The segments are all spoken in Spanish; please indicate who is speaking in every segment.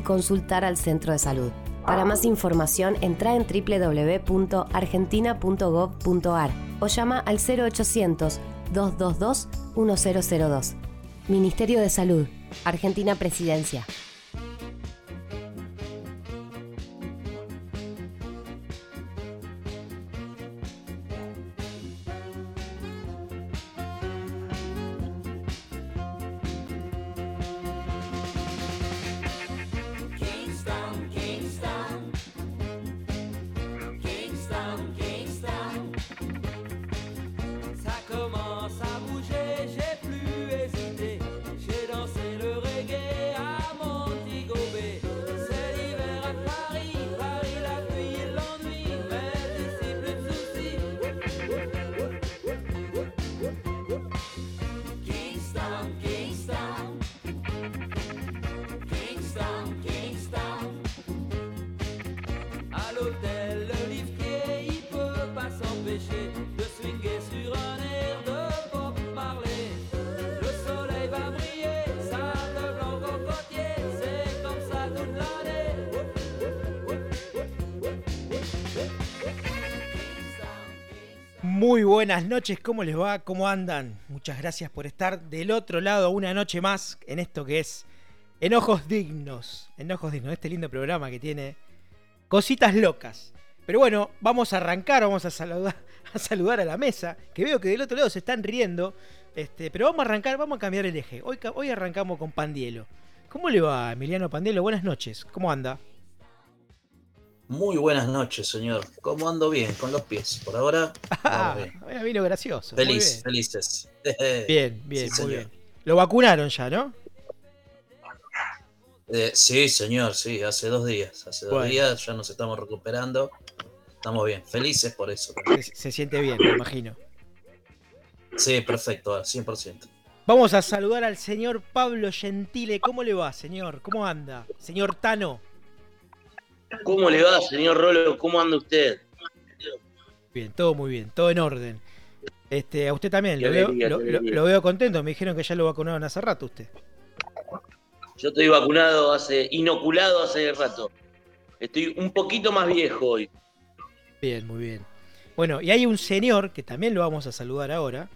Speaker 1: y consultar al centro de salud. Para más información, entra en www.argentina.gov.ar o llama al 0800-222-1002. Ministerio de Salud, Argentina Presidencia.
Speaker 2: Buenas noches, ¿cómo les va? ¿Cómo andan? Muchas gracias por estar del otro lado una noche más en esto que es Enojos Dignos. Enojos Dignos, este lindo programa que tiene cositas locas. Pero bueno, vamos a arrancar, vamos a saludar a, la mesa, que veo que del otro lado se están riendo. Este, pero vamos a arrancar, vamos a cambiar el eje. Hoy, hoy arrancamos con Pandielo. ¿Cómo le va, Emiliano Pandielo? Buenas noches, ¿cómo anda?
Speaker 3: Muy buenas noches, señor. ¿Cómo ando bien? Con los pies. Por ahora.
Speaker 2: Ah, vino gracioso.
Speaker 3: Feliz, felices.
Speaker 2: Bien, bien, muy bien. Lo vacunaron ya, ¿no?
Speaker 3: Eh, sí, señor, sí, hace dos días. Hace dos días ya nos estamos recuperando. Estamos bien, felices por eso.
Speaker 2: Se, se siente bien, me imagino.
Speaker 3: Sí, perfecto, al 100%.
Speaker 2: Vamos a saludar al señor Pablo Gentile. ¿Cómo le va, señor? ¿Cómo anda? Señor Tano.
Speaker 4: ¿Cómo le va, señor Rolo? ¿Cómo anda usted?
Speaker 2: Bien, todo muy bien, todo en orden. Este, a usted también, lo, veo, contento. Me dijeron que ya lo vacunaron hace rato usted.
Speaker 4: Yo estoy vacunado hace, inoculado hace rato. Estoy un poquito más viejo hoy.
Speaker 2: Bien, muy bien. Bueno, y hay un señor, que también lo vamos a saludar ahora,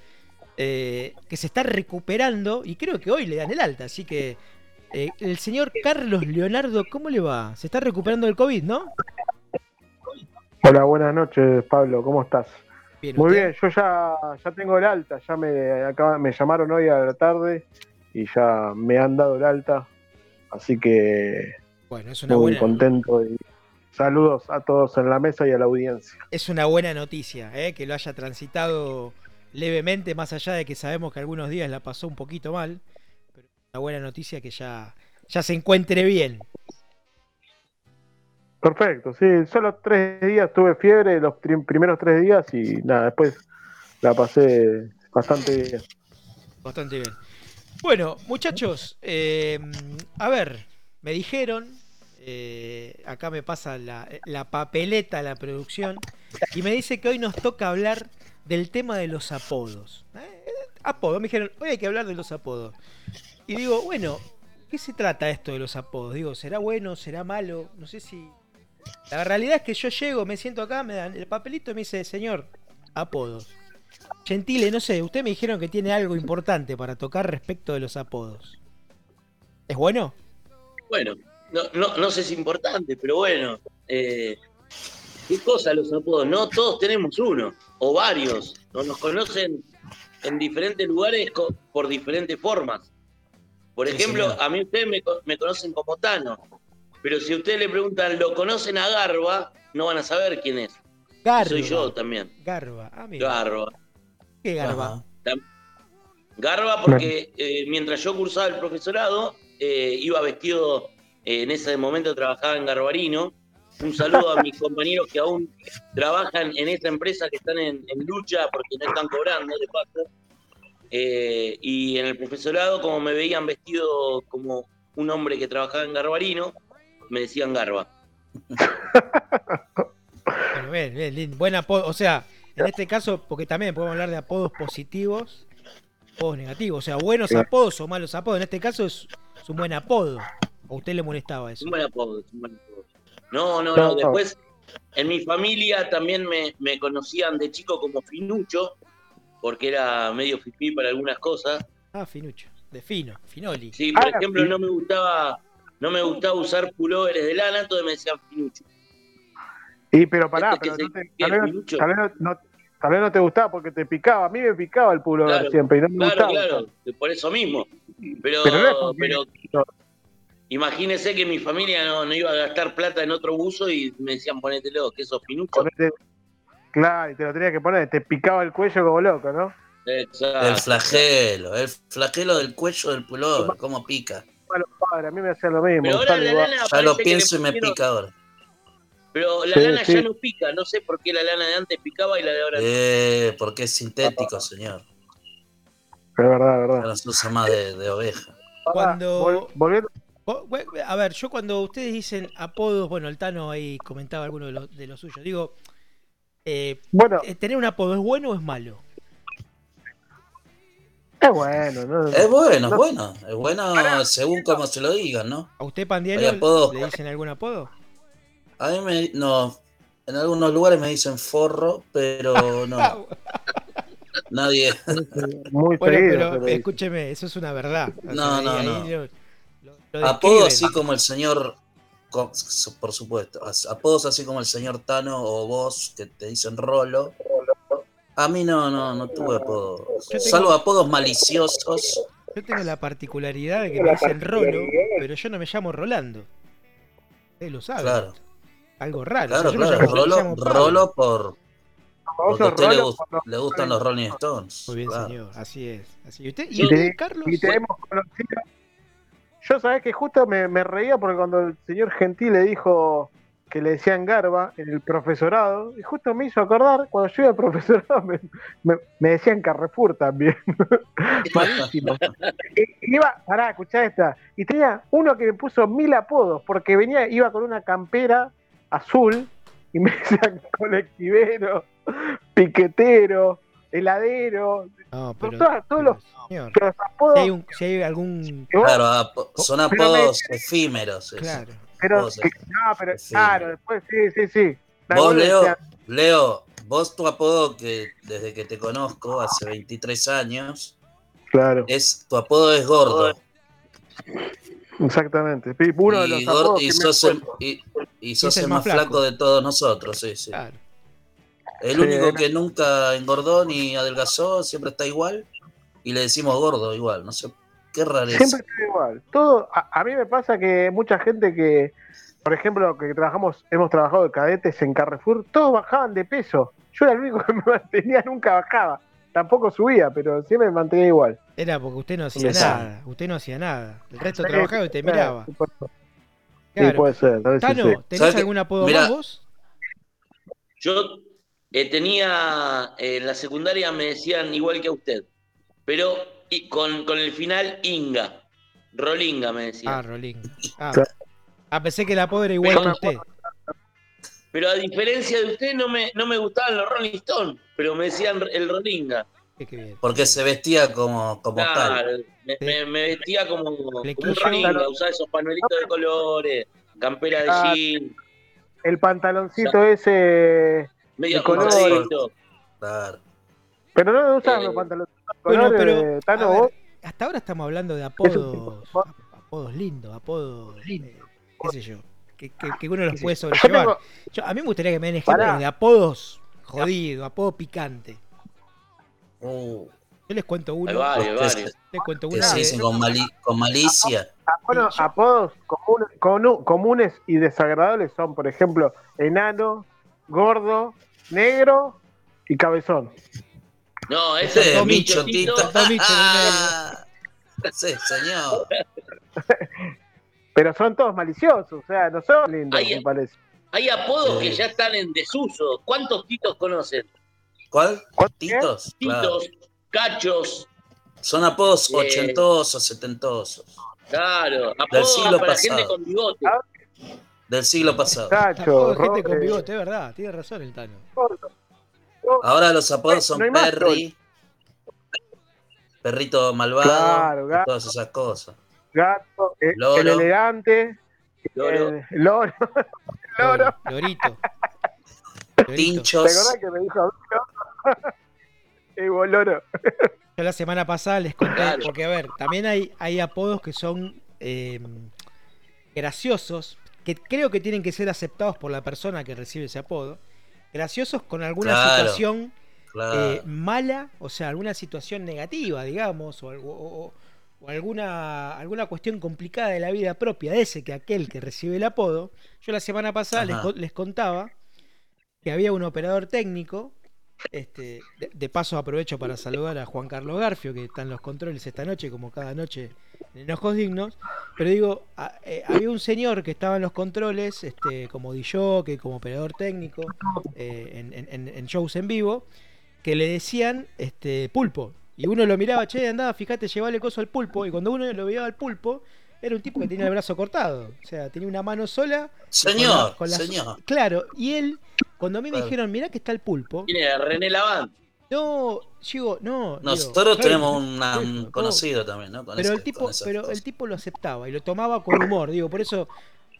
Speaker 2: eh, que se está recuperando y creo que hoy le dan el alta, así que eh, el señor Carlos Leonardo, ¿cómo le va? Se está recuperando del COVID, ¿no?
Speaker 5: Hola, buenas noches, Pablo, ¿cómo estás? Muy bien, yo ya, ya tengo el alta, ya me, me llamaron hoy a la tarde y ya me han dado el alta, así que
Speaker 2: bueno, es una
Speaker 5: muy contento y saludos a todos en la mesa y a la audiencia.
Speaker 2: Es una buena noticia, ¿eh? que lo haya transitado levemente, más allá de que sabemos que algunos días la pasó un poquito mal una buena noticia que ya, ya se encuentre bien.
Speaker 5: Perfecto, sí, solo tres días tuve fiebre los primeros tres días y nada, después la pasé bastante bien.
Speaker 2: Bastante bien. Bueno, muchachos, eh, a ver, me dijeron, eh, acá me pasa la, la papeleta, la producción, y me dice que hoy nos toca hablar del tema de los apodos. ¿eh? Apodos, me dijeron, hoy hay que hablar de los apodos. Y digo, bueno, ¿qué se trata esto de los apodos? Digo, ¿será bueno? ¿Será malo? No sé si. La realidad es que yo llego, me siento acá, me dan el papelito y me dice, señor, apodos. Gentile, no sé, ustedes me dijeron que tiene algo importante para tocar respecto de los apodos. ¿Es bueno?
Speaker 4: Bueno, no, no, sé si es importante, pero bueno. Eh, ¿Qué cosa los apodos? No todos tenemos uno, o varios. No nos conocen en diferentes lugares por diferentes formas. Por ejemplo, a mí ustedes me, conocen como Tano, pero si ustedes le preguntan, ¿lo conocen a Garba? No van a saber quién es.
Speaker 2: Garba.
Speaker 4: Soy yo también.
Speaker 2: Garba,
Speaker 4: ah, Garba.
Speaker 2: ¿Qué Garba?
Speaker 4: Garba porque eh, mientras yo cursaba el profesorado, eh, iba vestido, eh, en ese momento trabajaba en Garbarino. Un saludo a mis compañeros que aún trabajan en esa empresa, que están en, en lucha porque no están cobrando de paso eh, y en el profesorado, como me veían vestido como un hombre que trabajaba en Garbarino, me decían Garba.
Speaker 2: bueno, bien, bien, buen apodo. O sea, en este caso, porque también podemos hablar de apodos positivos, apodos negativos. O sea, buenos apodos o malos apodos. En este caso es, un buen apodo. ¿O usted le molestaba eso?
Speaker 4: Un buen apodo, un buen apodo. No, no, no. Después, en mi familia también me, me conocían de chico como Finucho, porque era medio fifí para algunas cosas.
Speaker 2: Ah, Finucho. De fino, Finoli.
Speaker 4: Sí, por ah, ejemplo, no me gustaba no me gustaba usar pulóveres de lana, entonces me decían Finucho.
Speaker 5: Y pero pará, pero no te, tal, vez, no, tal, vez no, te gustaba porque te picaba. A mí me picaba el pullover siempre y no me
Speaker 4: claro,
Speaker 5: gustaba.
Speaker 4: Claro, por eso mismo. Pero, pero, imagínese que mi familia no, iba a gastar plata en otro buzo y me decían ponételo, que eso Finucho.
Speaker 5: Claro, y te lo tenías que poner, te picaba el cuello como loco, ¿no?
Speaker 3: Exacto. El flagelo, el flagelo del cuello del pullover, cómo pica.
Speaker 5: Bueno, padre, a mí me hacía lo mismo.
Speaker 4: Pero ahora la lana
Speaker 3: ya lo pienso y me pica ahora.
Speaker 4: Pero la lana ya no pica, no sé por qué la lana de antes picaba y la de ahora no.
Speaker 3: Eh, porque es sintético, señor.
Speaker 5: Es verdad, es verdad.
Speaker 3: Ahora se usa más de, oveja.
Speaker 2: Cuando. Volviendo. A ver, yo cuando ustedes dicen apodos, bueno, el Tano ahí comentaba alguno de los, de los suyos. Digo, eh, bueno, eh, ¿tener un apodo es bueno o es malo?
Speaker 5: Es bueno, ¿no?
Speaker 3: Es bueno, es bueno. Es bueno según como se lo digan, ¿no?
Speaker 2: ¿A usted, Pandielo, le dicen algún apodo?
Speaker 3: A mí me. No. En algunos lugares me dicen forro, pero no. Nadie.
Speaker 2: Muy bueno, pero escúcheme, eso es una verdad.
Speaker 3: no, no, no. Apodos así como el señor. Por supuesto. Apodos así como el señor Tano o vos que te dicen Rolo a mí no, no, no tuve apodos. Salvo apodos maliciosos.
Speaker 2: Yo tengo la particularidad de que me dicen Rolo, pero yo no me llamo Rolando. Él lo sabe.
Speaker 3: Claro.
Speaker 2: Algo raro.
Speaker 3: Claro, claro. Rolo, Rolo por. Porque a usted le, gustan los Rolling Stones.
Speaker 2: Muy bien, señor. Así es. Así. ¿Y usted, y, Carlos?
Speaker 5: Y te hemos conocido. Yo sabés que justo me, me reía porque cuando el señor Gentil le dijo que le decían Garba en el profesorado, y justo me hizo acordar, cuando yo iba al profesorado me, decían Carrefour también. Malísimo. iba, pará, escuchá esta, y tenía uno que me puso mil apodos, porque venía, iba con una campera azul, y me decían colectivero, piquetero, heladero.
Speaker 2: No, pero, todos, los, apodos. Si hay, un, si hay algún.
Speaker 3: Claro, son apodos efímeros.
Speaker 2: Claro.
Speaker 5: Pero, no, pero claro, después sí, sí, sí.
Speaker 3: vos, Leo, Leo, vos tu apodo que desde que te conozco, hace 23 años,
Speaker 5: claro.
Speaker 3: es, tu apodo es gordo.
Speaker 5: Exactamente. Uno de los
Speaker 3: y, gordo, y, sos el, y, sos el, más, flaco. de todos nosotros, sí, sí. Claro. El único que nunca engordó ni adelgazó, siempre está igual. Y le decimos gordo igual, no sé Qué rareza.
Speaker 5: Siempre está igual. Todo, a, mí me pasa que mucha gente que, por ejemplo, que trabajamos, hemos trabajado de cadetes en Carrefour, todos bajaban de peso. Yo era el único que me mantenía, nunca bajaba. Tampoco subía, pero siempre me mantenía igual.
Speaker 2: Era porque usted no hacía nada. Usted no hacía nada. El resto trabajaba y te miraba.
Speaker 5: Sí, puede ser.
Speaker 2: Tano, ¿tenés algún apodo más vos?
Speaker 4: Yo eh, tenía, eh, en la secundaria me decían igual que a usted, pero con, con el final Inga. Rolinga me decía.
Speaker 2: Ah, Rolinga. Ah, ah pensé que el apodo era igual que usted.
Speaker 4: Pero a diferencia de usted, no me, no me gustaban los Rolling Stones, pero me decían el Rolinga.
Speaker 3: Porque se vestía como, como
Speaker 4: tal. Me, me, vestía como, un Rolinga, usaba esos panuelitos de colores, campera de ah, jean.
Speaker 5: El pantaloncito ese
Speaker 4: medio.
Speaker 5: Claro. Pero no usaba eh, los pantalones
Speaker 2: bueno, pero hasta ahora estamos hablando de apodos, apodos lindos, apodos, eh, qué sé yo, que, que, uno los puede sobrellevar. Yo, a mí me gustaría que me den ejemplos de apodos jodidos, apodos picantes. Oh. Yo les cuento uno. Les cuento uno.
Speaker 3: se dicen con, malicia.
Speaker 5: Bueno, apodos comunes y desagradables son, por ejemplo, enano, gordo, negro y cabezón.
Speaker 4: No, ese es Micho Tito.
Speaker 3: sí, señor.
Speaker 5: Pero son todos maliciosos, o sea, no son lindos, me parece.
Speaker 4: Hay apodos que ya están en desuso. ¿Cuántos titos conocen?
Speaker 3: ¿Cuál? ¿Titos?
Speaker 4: Titos, cachos.
Speaker 3: Son apodos eh, ochentosos, setentosos.
Speaker 4: Claro, apodos para gente con bigote. Ah.
Speaker 3: Del siglo pasado.
Speaker 2: Cacho, gente con bigote, es verdad, tiene razón el Tano.
Speaker 3: Ahora los apodos son Perry, Perrito Malvado, todas esas cosas.
Speaker 5: Gato, eh, el elegante,
Speaker 4: loro,
Speaker 5: el loro, loro.
Speaker 2: lorito.
Speaker 3: Tinchos.
Speaker 5: ¿Te acordás que me dijo Evo Loro?
Speaker 2: Yo la semana pasada les conté, porque a ver, también hay, hay apodos que son eh, graciosos, que creo que tienen que ser aceptados por la persona que recibe ese apodo. Graciosos con alguna situación eh, mala, o sea, alguna situación negativa, digamos, o, alguna, alguna cuestión complicada de la vida propia de ese que aquel que recibe el apodo. Yo la semana pasada les, les contaba que había un operador técnico este, de, paso aprovecho para saludar a Juan Carlos Garfio, que está en los controles esta noche, como cada noche en Enojos Dignos. Pero digo, eh, había un señor que estaba en los controles, este, como DJ, como operador técnico, eh, en, shows en vivo, que le decían este, pulpo. Y uno lo miraba, che, andaba, fíjate, llevale coso al pulpo. Y cuando uno lo veía al pulpo, era un tipo que tenía el brazo cortado. O sea, tenía una mano sola.
Speaker 3: Señor, señor.
Speaker 2: Claro, y él, cuando a mí me dijeron, mirá que está el pulpo.
Speaker 4: Tiene René Lavant.
Speaker 2: No, digo, no.
Speaker 3: Nosotros tenemos un conocido también, ¿no?
Speaker 2: pero el tipo, pero el tipo lo aceptaba y lo tomaba con humor, digo, por eso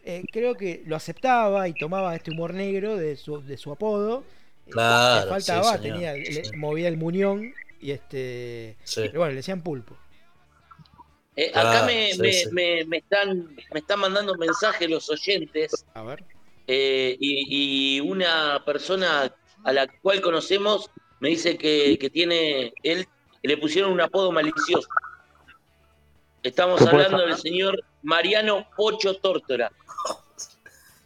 Speaker 2: eh, creo que lo aceptaba y tomaba este humor negro de su, de su apodo.
Speaker 3: Eh, claro.
Speaker 2: Le faltaba, tenía, movía el muñón y este. Pero bueno, le decían pulpo.
Speaker 4: Eh, acá me, me, están, me están mandando mensajes los oyentes.
Speaker 2: A ver.
Speaker 4: Eh, y, una persona a la cual conocemos me dice que, tiene. Él le pusieron un apodo malicioso. Estamos hablando del señor Mariano Pocho Tórtora.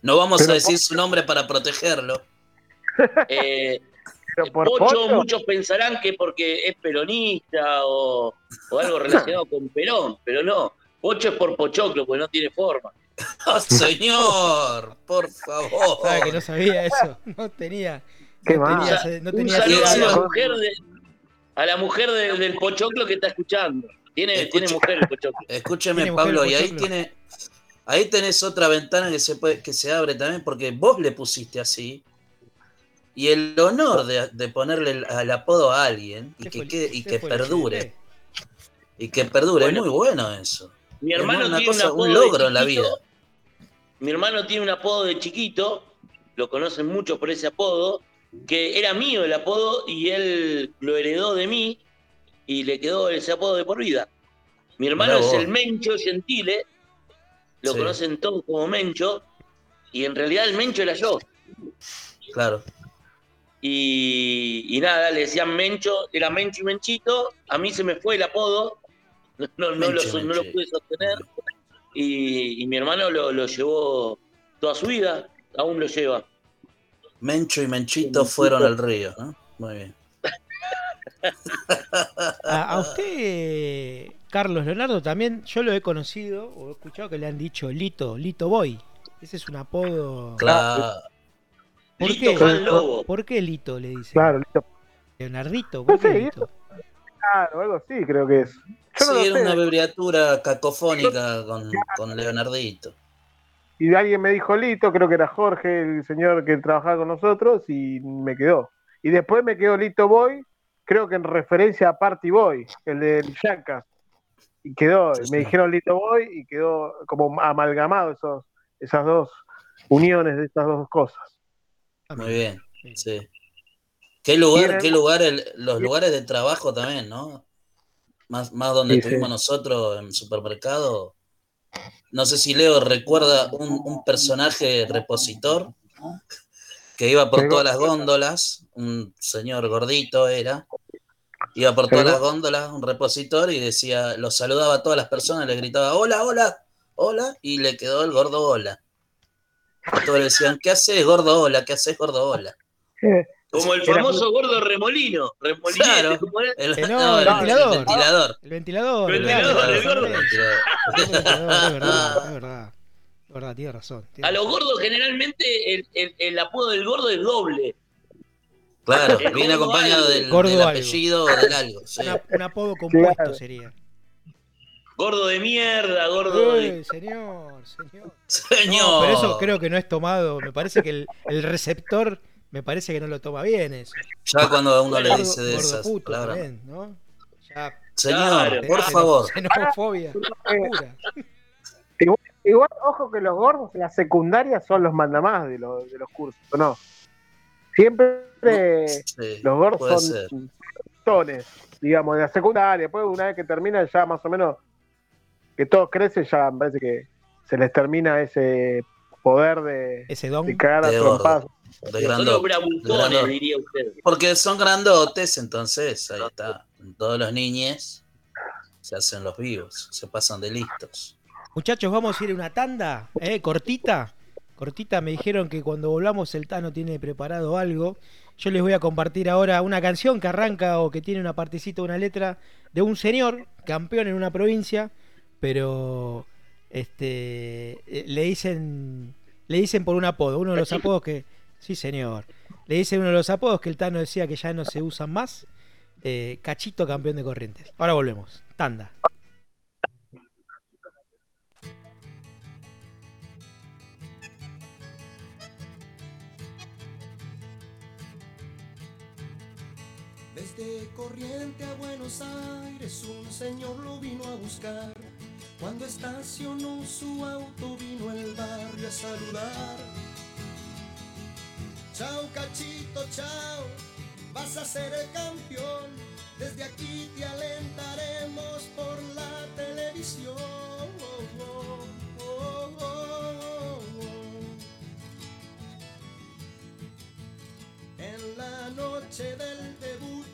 Speaker 3: No vamos a decir su nombre para protegerlo.
Speaker 4: Eh, Pocho, muchos pensarán que porque es peronista o, algo relacionado con Perón, pero no. Pocho es por Pochoclo, porque no tiene forma.
Speaker 3: Oh, señor, por favor.
Speaker 2: ¿Sabe que no sabía eso? No tenía.
Speaker 5: ¿Qué
Speaker 2: no
Speaker 5: más?
Speaker 2: tenía, no tenía
Speaker 4: a la mujer, a la mujer del Pochoclo que está escuchando. Tiene, tiene mujer el Pochoclo.
Speaker 3: Escúcheme, Pablo, y ahí tiene. Ahí tenés otra ventana que se puede, que se abre también, porque vos le pusiste así y el honor de, ponerle el, apodo a alguien y que, quede, y que perdure. Y que perdure, es muy bueno eso.
Speaker 4: Mi hermano tiene un, apodo logro en la vida. Mi hermano tiene un apodo de chiquito, lo conocen mucho por ese apodo, que era mío el apodo y él lo heredó de mí y le quedó ese apodo de por vida. Mi hermano es el Mencho Gentile, lo conocen todos como Mencho, y en realidad el Mencho era yo.
Speaker 3: Claro.
Speaker 4: Y, nada, le decían Mencho, era Mencho y Menchito, a mí se me fue el apodo, no, no, lo, pude sostener, y, mi hermano lo, llevó toda su vida, aún lo lleva.
Speaker 3: Mencho y Menchito fueron al río, ¿no? Muy bien.
Speaker 2: a, usted, Carlos Leonardo, también yo lo he conocido o he escuchado que le han dicho Lito, Lito Boy. Ese es un apodo.
Speaker 3: Claro.
Speaker 2: ¿Por qué? ¿Por qué Lito le dice?
Speaker 5: Claro, Lito.
Speaker 2: Leonardito, ¿por qué Lito?
Speaker 5: Claro, algo así creo que es.
Speaker 3: Yo sí, era una abreviatura cacofónica con, con, Leonardito.
Speaker 5: Y alguien me dijo Lito, creo que era Jorge, el señor que trabajaba con nosotros, y me quedó. Y después me quedó Lito Boy, creo que en referencia a Party Boy, el de Yancas. Y quedó, me dijeron Lito Boy y quedó como amalgamado esos, esas dos uniones de estas dos cosas.
Speaker 3: Muy bien, sí. ¿Qué lugar, qué lugar, los lugares de trabajo también, ¿no? Más, más donde estuvimos nosotros en supermercado. No sé si Leo recuerda un, personaje repositor que iba por todas las góndolas, un señor gordito era, iba por todas las góndolas, un repositor, y decía, lo saludaba a todas las personas, le gritaba, hola, hola, hola, y le quedó el gordo hola. Todos le decían, ¿qué haces, gordo hola? ¿Qué haces, gordo hola?
Speaker 4: Como el famoso gordo remolino. remolino
Speaker 2: claro, el, no, el, ventilador. El ventilador.
Speaker 4: El ventilador, el gordo.
Speaker 2: Es verdad, es verdad. Es verdad, tiene razón.
Speaker 4: a los gordos generalmente el, el, el, apodo del gordo es doble.
Speaker 3: Claro, viene acompañado del, del, apellido o del algo. Sí.
Speaker 2: un apodo compuesto sería.
Speaker 4: Gordo de mierda, gordo de.
Speaker 2: Señor, señor.
Speaker 3: Señor.
Speaker 2: pero eso creo que no es tomado. Me parece que el, el, receptor, me parece que no lo toma bien eso.
Speaker 3: Ya cuando uno le dice de esas.
Speaker 2: Puto, ¿no? Ya
Speaker 3: Señor, por favor.
Speaker 2: Xenofobia.
Speaker 5: Igual, ojo que los gordos en la secundaria son los mandamás de los, de los cursos, ¿no? Siempre los gordos son tones, digamos, de la secundaria. Después, una vez que termina, ya más o menos, que todos crecen, ya me parece que se les termina ese poder de,
Speaker 2: ese don
Speaker 5: de cagar a trompadas.
Speaker 3: diría usted. Porque son grandotes, entonces ahí está. Todos los niños se hacen los vivos, se pasan de listos.
Speaker 2: Muchachos, vamos a ir a una tanda, ¿eh? Cortita. Cortita, me dijeron que cuando volvamos el Tano tiene preparado algo. Yo les voy a compartir ahora una canción que arranca o que tiene una partecita, una letra de un señor, campeón en una provincia, pero este eh, le dicen le dicen por un apodo, uno de los apodos que sí señor, le dicen uno de los apodos que el Tano decía que ya no se usan más, eh, Cachito campeón de Corrientes. Ahora volvemos, tanda.
Speaker 6: Desde Corriente a Buenos Aires un señor lo vino a buscar. Cuando estacionó su auto vino el barrio a saludar. Chao cachito, chao, vas a ser el campeón. Desde aquí te alentaremos por la televisión. en la noche del debut,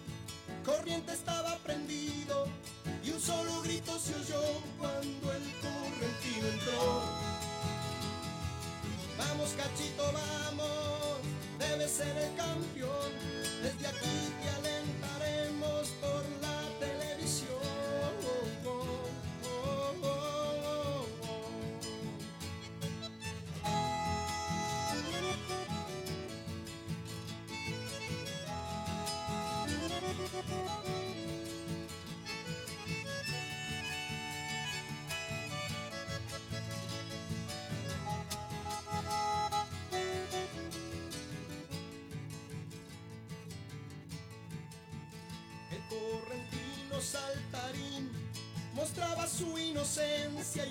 Speaker 6: corriente estaba solo grito se oyó cuando el correntino entró. Vamos cachito, vamos, debe ser el campeón, desde aquí te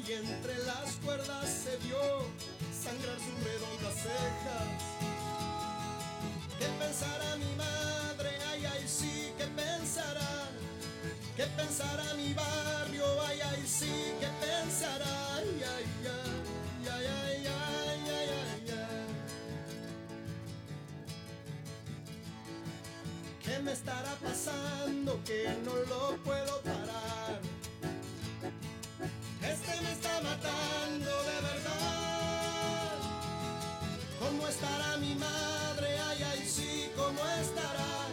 Speaker 6: y entre las cuerdas se vio sangrar sus redondas cejas. ¿Qué pensará mi madre? Ay, ay, sí, ¿qué pensará? ¿Qué pensará mi barrio? Ay, ay, sí, ¿qué pensará? Ay, ay, ay, ay, ay, ay, ay, ay, ay. ¿Qué me estará pasando que no lo puedo mi madre? Ay, ay, sí, ¿cómo estará?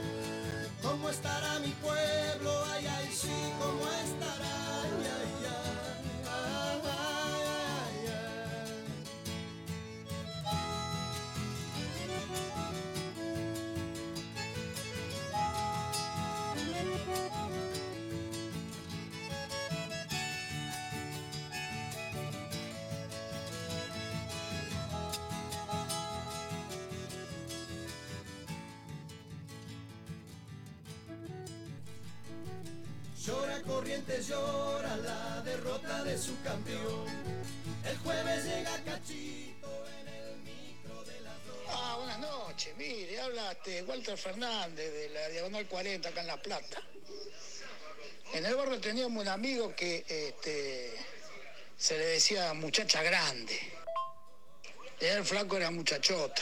Speaker 6: ¿Cómo estará mi pueblo? Corrientes, llora la derrota de su campeón. El jueves llega Cachito en el micro de las dos.
Speaker 7: Ah, buenas noches. Mire, hablaste Walter Fernández de la Diagonal 40 acá en La Plata. En el barrio teníamos un amigo que este, se le decía muchacha grande. Y el flaco era muchachota.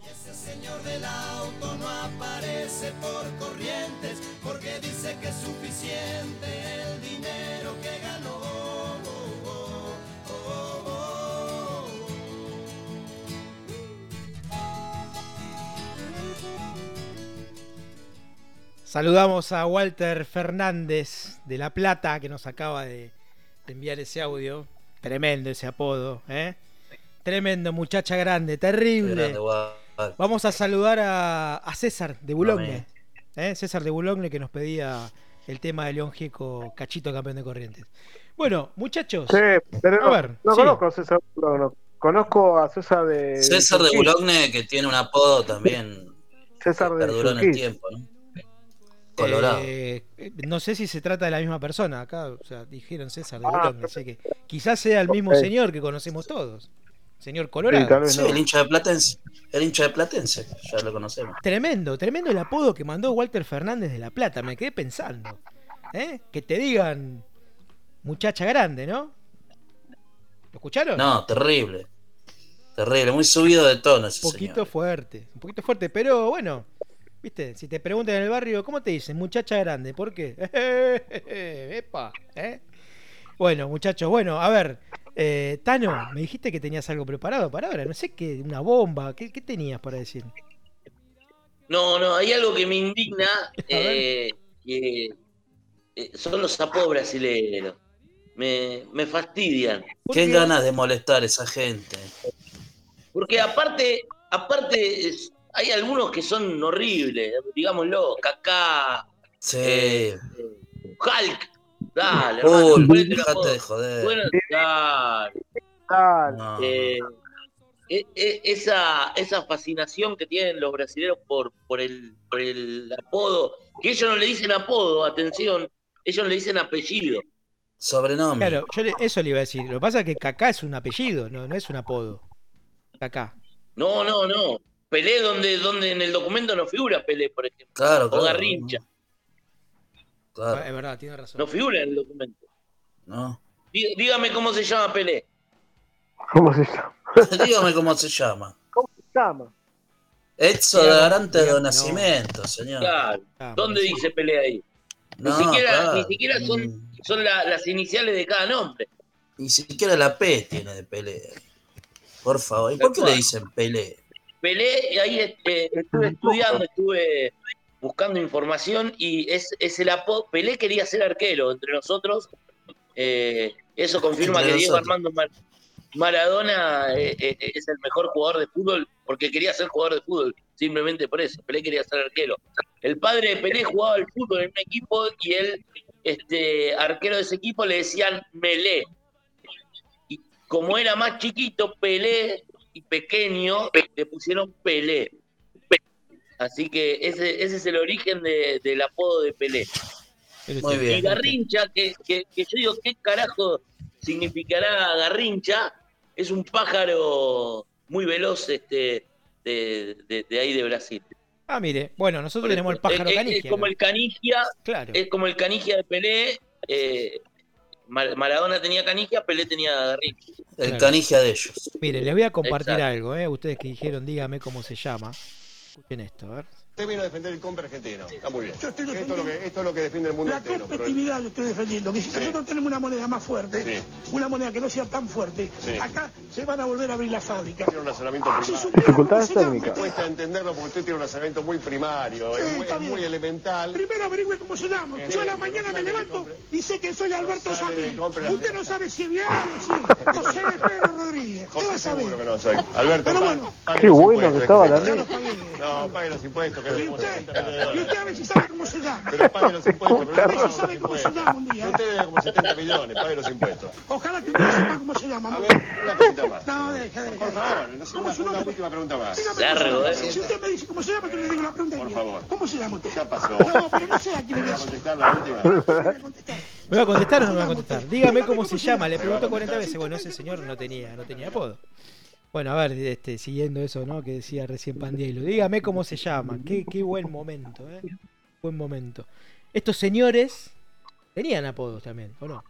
Speaker 6: Y ese señor del auto no aparece por corrientes porque dice que es suficiente el dinero que ganó.
Speaker 2: Saludamos a Walter Fernández de La Plata que nos acaba de, de enviar ese audio. Tremendo ese apodo, ¿eh? Tremendo, muchacha grande, terrible.
Speaker 3: Grande.
Speaker 2: Vamos a saludar a, a César de Boulogne. ¿Eh? César de Boulogne que nos pedía el tema de León Gieco, Cachito campeón de Corrientes. Bueno, muchachos.
Speaker 5: Sí, pero
Speaker 2: a
Speaker 5: no,
Speaker 2: ver,
Speaker 5: no
Speaker 2: sí.
Speaker 5: conozco a César de Boulogne. Conozco a César de.
Speaker 3: César de. Boulogne, que tiene un apodo también
Speaker 5: César
Speaker 3: que
Speaker 5: de
Speaker 3: perduró en el tiempo, ¿no?
Speaker 2: Eh, no sé si se trata de la misma persona. Acá, o sea, dijeron César de ah, sé que quizás sea el mismo señor que conocemos todos. Señor Colorado.
Speaker 3: Sí, el hincha de Platense. El hincha de Platense, ya lo conocemos.
Speaker 2: Tremendo, tremendo el apodo que mandó Walter Fernández de La Plata. Me quedé pensando. ¿eh? Que te digan muchacha grande, ¿no? ¿Lo escucharon?
Speaker 3: No, terrible. Terrible, muy subido de tono ese
Speaker 2: Un poquito fuerte, un poquito fuerte, pero bueno, viste, si te preguntan en el barrio, ¿cómo te dicen? Muchacha grande, ¿por qué? Epa, ¿eh? Bueno, muchachos, bueno, a ver, eh, Tano, me dijiste que tenías algo preparado para ahora, no sé qué, una bomba, ¿qué, tenías para decir?
Speaker 4: No, no, hay algo que me indigna, eh, que eh, son los sapos brasileños. Me, me fastidian.
Speaker 3: Qué ganas de molestar a esa gente.
Speaker 4: Porque aparte, aparte hay algunos que son horribles, digámoslo, Kaká,
Speaker 3: sí. Eh,
Speaker 4: Hulk, dale,
Speaker 3: de joder.
Speaker 4: Bueno, dale. Eh, e, e, esa, esa fascinación que tienen los brasileños por, por, el, por el apodo, que ellos no le dicen apodo, atención, ellos le dicen apellido.
Speaker 3: Sobrenombre.
Speaker 2: Claro, yo eso le iba a decir. Lo que pasa es que Kaká es un apellido, no, no es un apodo. Kaká.
Speaker 4: No, no, no. Pelé donde, donde en el documento no figura Pelé, por ejemplo.
Speaker 3: Claro,
Speaker 4: o Garrincha.
Speaker 2: Claro. Es verdad, tiene razón.
Speaker 4: No figura en el documento.
Speaker 3: No.
Speaker 4: dígame cómo se llama Pelé.
Speaker 5: ¿Cómo se llama?
Speaker 3: dígame cómo se llama.
Speaker 5: ¿Cómo se llama?
Speaker 3: Edson de Garante de Nacimiento, señor.
Speaker 4: Claro. Ah, ¿Dónde dice Pelé ahí? ni siquiera, ni siquiera son, mm. son las iniciales de cada nombre.
Speaker 3: Ni siquiera la P tiene de Pelé. Por favor, ¿y por qué le dicen Pelé?
Speaker 4: Pelé, ahí este, estuve estudiando, estuve buscando información y es, es el apodo. Pelé quería ser arquero entre nosotros. Eh, eso confirma que Diego Armando Maradona eh, eh, es el mejor jugador de fútbol porque quería ser jugador de fútbol, simplemente por eso. Pelé quería ser arquero. El padre de Pelé jugaba al fútbol en un equipo y él, este arquero de ese equipo, le decían Melé. Y como era más chiquito, Pelé y pequeño, le pusieron Pelé. Así que ese, ese es el origen del apodo de Pelé.
Speaker 3: Muy bien.
Speaker 4: Y Garrincha, que, que, que yo digo, ¿qué carajo significará Garrincha? Es un pájaro muy veloz este, de, ahí de Brasil.
Speaker 2: Ah, mire, bueno, nosotros tenemos el pájaro canigia.
Speaker 4: Es como el canigia, claro. es como el canigia de Pelé. Eh, Maradona tenía canigia, Pelé tenía Garrincha.
Speaker 3: El canigia de ellos.
Speaker 2: Mire, les voy a compartir algo, ¿eh? Ustedes que dijeron, dígame cómo se llama. Escuchen esto, a ver.
Speaker 8: Usted vino a defender el compra argentino. Está muy bien. esto, es lo que, esto es lo que defiende el mundo entero.
Speaker 9: La competitividad lo estoy defendiendo. Que si nosotros tenemos una moneda más fuerte, una moneda que no sea tan fuerte, acá se van a volver a abrir las fábricas.
Speaker 8: Tiene un razonamiento primario.
Speaker 5: Dificultades técnicas.
Speaker 8: Cuesta entenderlo porque usted tiene un razonamiento muy primario, es, muy, elemental.
Speaker 9: Primero averigüe cómo se llama. Yo a la mañana me levanto y sé que soy Alberto Sapin. Usted no sabe si es bien o si José Pedro Rodríguez. ¿Qué va a saber?
Speaker 8: que no soy. Alberto,
Speaker 5: Qué bueno que estaba la
Speaker 8: No, pague los impuestos. Que
Speaker 9: y usted a ver si sabe cómo se llama.
Speaker 8: Pero pague los impuestos. Pero
Speaker 9: no sabe cómo se llama un día.
Speaker 8: Usted debe como 70 millones, pague los impuestos.
Speaker 9: Ojalá que no sepa cómo se llama.
Speaker 8: A ver, una pregunta más.
Speaker 9: No, deja, deja.
Speaker 8: Por favor, no sé, una, una última pregunta más.
Speaker 4: Largo, ¿eh?
Speaker 9: Si usted me dice cómo se llama, yo le digo la pregunta.
Speaker 8: Por favor.
Speaker 9: ¿Cómo se llama usted?
Speaker 8: Ya pasó.
Speaker 9: No, pero no sé a quién le voy a
Speaker 8: contestar la última.
Speaker 2: ¿Me va a contestar o no me va a contestar? Dígame cómo se llama, le pregunto 40 veces. Bueno, ese señor no tenía, no tenía apodo. Bueno, a ver, este, siguiendo eso, ¿no? Que decía recién Pandielo. Dígame cómo se llama. Qué, qué buen momento, ¿eh? Buen momento. Estos señores tenían apodos también, ¿o no?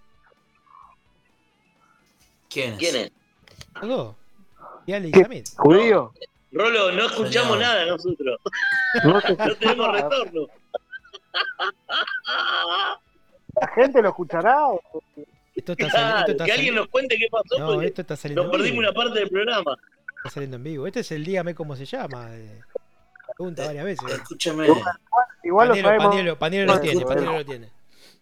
Speaker 3: ¿Quiénes?
Speaker 4: ¿Quiénes?
Speaker 2: Los dos. Y Ale y Samir.
Speaker 5: ¿Judío?
Speaker 4: Rolo, no escuchamos nada nosotros. No, tenemos retorno.
Speaker 5: ¿La gente lo escuchará?
Speaker 2: Esto está saliendo,
Speaker 4: esto que alguien nos cuente qué pasó.
Speaker 2: No, esto está saliendo
Speaker 4: nos perdimos una parte del programa.
Speaker 2: Está saliendo en vivo. Este es el dígame cómo se llama. Eh, pregunta varias veces.
Speaker 3: Escúchame.
Speaker 5: Igual lo
Speaker 2: Panielo, Panielo lo tiene, Panielo lo tiene.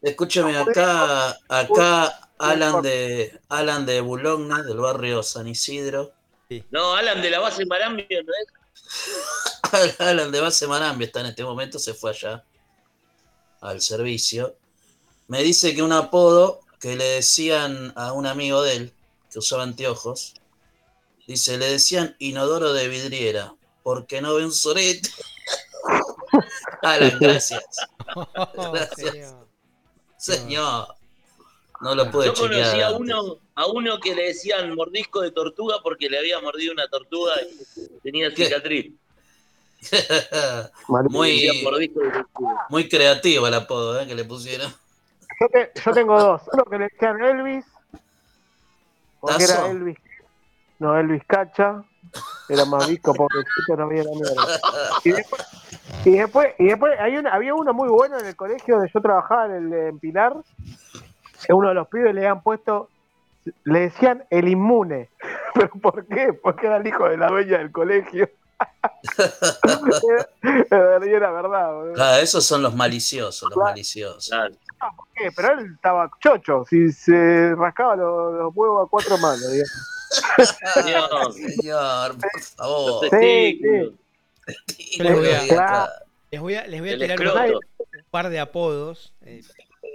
Speaker 3: Escúchame, acá, acá Alan de Alan de Bulogna, del barrio San Isidro.
Speaker 4: Sí. No, Alan de la base Marambio, ¿no
Speaker 3: es? Alan de base Marambio está en este momento, se fue allá al servicio. Me dice que un apodo que le decían a un amigo de él, que usaba anteojos, dice, le decían inodoro de vidriera, porque no ve un sorete. Alan, gracias. gracias. Señor. No lo pude
Speaker 4: Yo conocí a uno, a uno que le decían mordisco de tortuga porque le había mordido una tortuga y tenía cicatriz.
Speaker 3: muy, muy creativo el apodo ¿eh? que le pusieron.
Speaker 5: Yo, tengo dos. Uno que le decían Elvis. Porque era Elvis. No, Elvis Cacha. Era más disco, pobrecito, no había la mierda. Y después, y después, y después hay una, había uno muy bueno en el colegio donde yo trabajaba en, el, en Pilar uno de los pibes le han puesto, le decían el inmune. ¿Pero por qué? Porque era el hijo de la dueña del colegio. era verdad.
Speaker 3: Claro, esos son los maliciosos, los maliciosos.
Speaker 5: ¿Por qué? Pero él estaba chocho, si se rascaba los, huevos a cuatro manos.
Speaker 3: señor, señor, por favor.
Speaker 2: Sí, sí. Les voy a, les voy a, les voy a tirar un, par de apodos. Eh,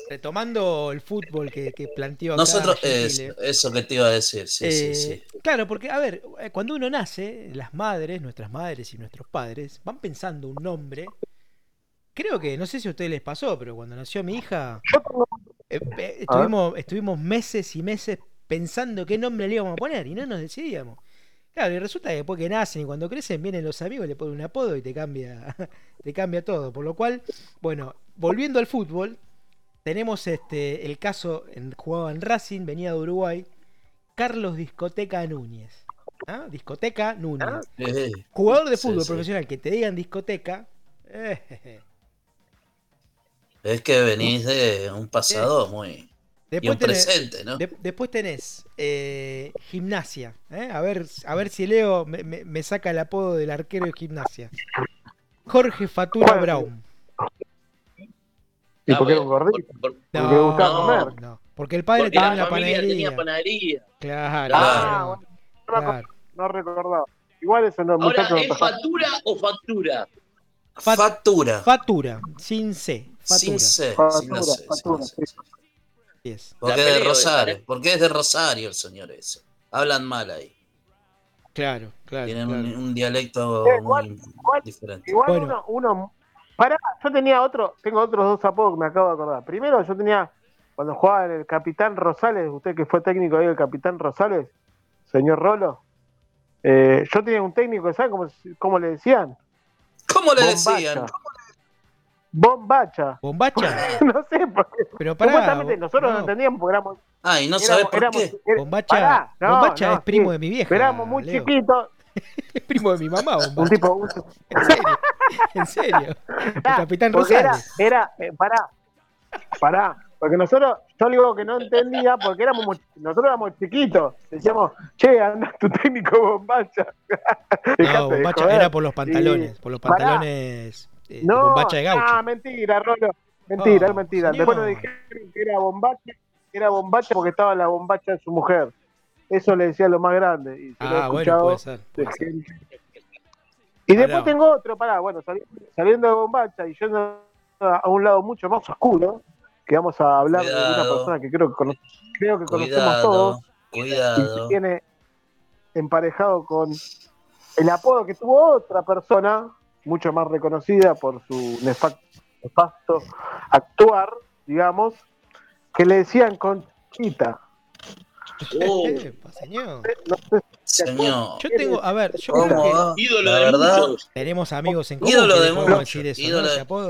Speaker 2: retomando el fútbol que, que planteó acá
Speaker 3: Nosotros, eso que te iba a decir, sí, sí, eh, sí.
Speaker 2: Claro, porque, a ver, eh, cuando uno nace, las madres, nuestras madres y nuestros padres, van pensando un nombre. Creo que, no sé si a ustedes les pasó, pero cuando nació mi hija, eh, estuvimos, estuvimos meses y meses pensando qué nombre le íbamos a poner y no nos decidíamos. Claro, y resulta que después que nacen y cuando crecen vienen los amigos, le ponen un apodo y te cambia, te cambia todo. Por lo cual, bueno, volviendo al fútbol, tenemos este, el caso, en, jugaba en Racing, venía de Uruguay, Carlos Discoteca Núñez. ¿Ah? Discoteca Núñez. Ah, Jugador de fútbol profesional que te digan discoteca. Eh,
Speaker 3: es que venís de un pasado muy. Después presente, ¿no?
Speaker 2: después tenés eh, gimnasia. ¿eh? A, ver, a ver si Leo me, me, saca el apodo del arquero de gimnasia. Jorge Fatura Brown.
Speaker 5: ¿Y por qué un gordito? porque le gustaba comer. No,
Speaker 2: porque el padre
Speaker 4: tenía la panadería. tenía panadería.
Speaker 2: Claro. Ah,
Speaker 5: claro. no, recordaba. Igual eso no,
Speaker 4: Ahora, ¿es factura o factura?
Speaker 3: factura.
Speaker 2: Factura, sin C.
Speaker 3: Sin C. Factura, sí. Porque es de Rosario. Porque es de Rosario el señor ese. Hablan mal ahí.
Speaker 2: Claro, claro.
Speaker 3: Tienen
Speaker 2: Un,
Speaker 3: un, dialecto muy igual, diferente.
Speaker 5: Igual bueno. uno, uno Pará, yo tenía otro, tengo otros dos apodos que me acabo de acordar. Primero, yo tenía, cuando jugaba en el Capitán Rosales, usted que fue técnico ahí del Capitán Rosales, señor Rolo, eh, yo tenía un técnico, ¿sabe cómo, cómo le decían?
Speaker 3: ¿Cómo le decían?
Speaker 5: Bombacha.
Speaker 2: ¿Bombacha?
Speaker 5: no sé, porque
Speaker 2: Pero pará,
Speaker 5: nosotros no. entendíamos porque éramos...
Speaker 3: Ay, no sabes por qué.
Speaker 2: bombacha, bombacha es primo de mi vieja.
Speaker 5: Éramos muy chiquitos
Speaker 2: es primo de mi mamá,
Speaker 5: Un tipo.
Speaker 2: En serio. En serio. El capitán
Speaker 5: Rosales. Era, era eh, pará. Pará. Porque nosotros, yo digo que no entendía porque éramos nosotros éramos chiquitos. Decíamos, che, anda tu técnico bombacha.
Speaker 2: no, bombacha era por los pantalones. por los pantalones eh, no, bombacha de gaucho.
Speaker 5: Ah, mentira, Rolo. Mentira, oh, es mentira. Después nos dijeron que era bombacha, era bombacha porque estaba la bombacha de su mujer. Eso le decía lo más grande. Y
Speaker 2: ah, bueno, puede ser.
Speaker 5: Y después tengo otro, pará, bueno, saliendo de Bombacha y yendo a un lado mucho más oscuro, que vamos a hablar de una persona que creo que, creo que conocemos todos.
Speaker 3: Cuidado.
Speaker 5: Y tiene emparejado con el apodo que tuvo otra persona, mucho más reconocida por su nefasto actuar, digamos, que le decían Conchita.
Speaker 2: Oh. señor.
Speaker 3: Señor.
Speaker 2: Yo tengo, a ver, yo creo
Speaker 4: que ídolo de muchos.
Speaker 2: Tenemos amigos en común.
Speaker 3: Ídolo de muchos. ídolo,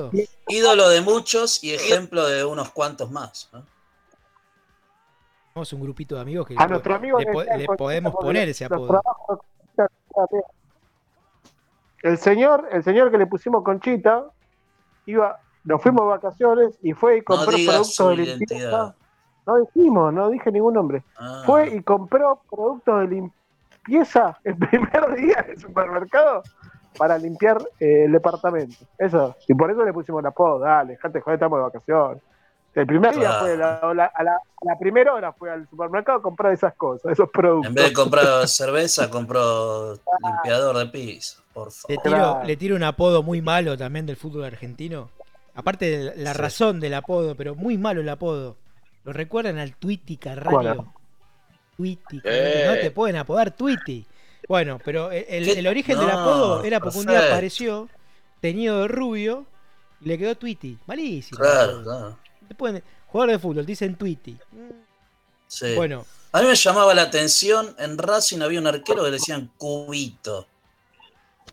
Speaker 3: de, ídolo de muchos y ejemplo de unos cuantos más.
Speaker 2: Tenemos un grupito de amigos que
Speaker 5: a nuestro amigo
Speaker 2: le, le, podemos poner ese apodo.
Speaker 5: El señor, el señor que le pusimos Conchita, iba, nos fuimos de vacaciones y fue y compró productos de limpieza no dijimos, no dije ningún nombre. Ah. Fue y compró productos de limpieza el primer día en el supermercado para limpiar eh, el departamento. Eso. Y por eso le pusimos la apodo. Dale, gente, joder, estamos de vacaciones. El primer día fue, la, a, la, primera hora fue al supermercado a comprar esas cosas, esos productos.
Speaker 3: En vez de comprar cerveza, compró limpiador de piso, por
Speaker 2: favor. Le tiro, un apodo muy malo también del fútbol argentino. Aparte de la razón del apodo, pero muy malo el apodo. ¿Lo recuerdan al Twitty Carrario? Twitty, eh. no te pueden apodar Twitty. Bueno, pero el, origen del apodo era porque un día apareció teñido de rubio y le quedó Tweety. Malísimo.
Speaker 3: Claro, claro.
Speaker 2: Te jugador de fútbol, dicen Tweety.
Speaker 3: Sí. Bueno. A mí me llamaba la atención, en Racing había un arquero que le decían Cubito.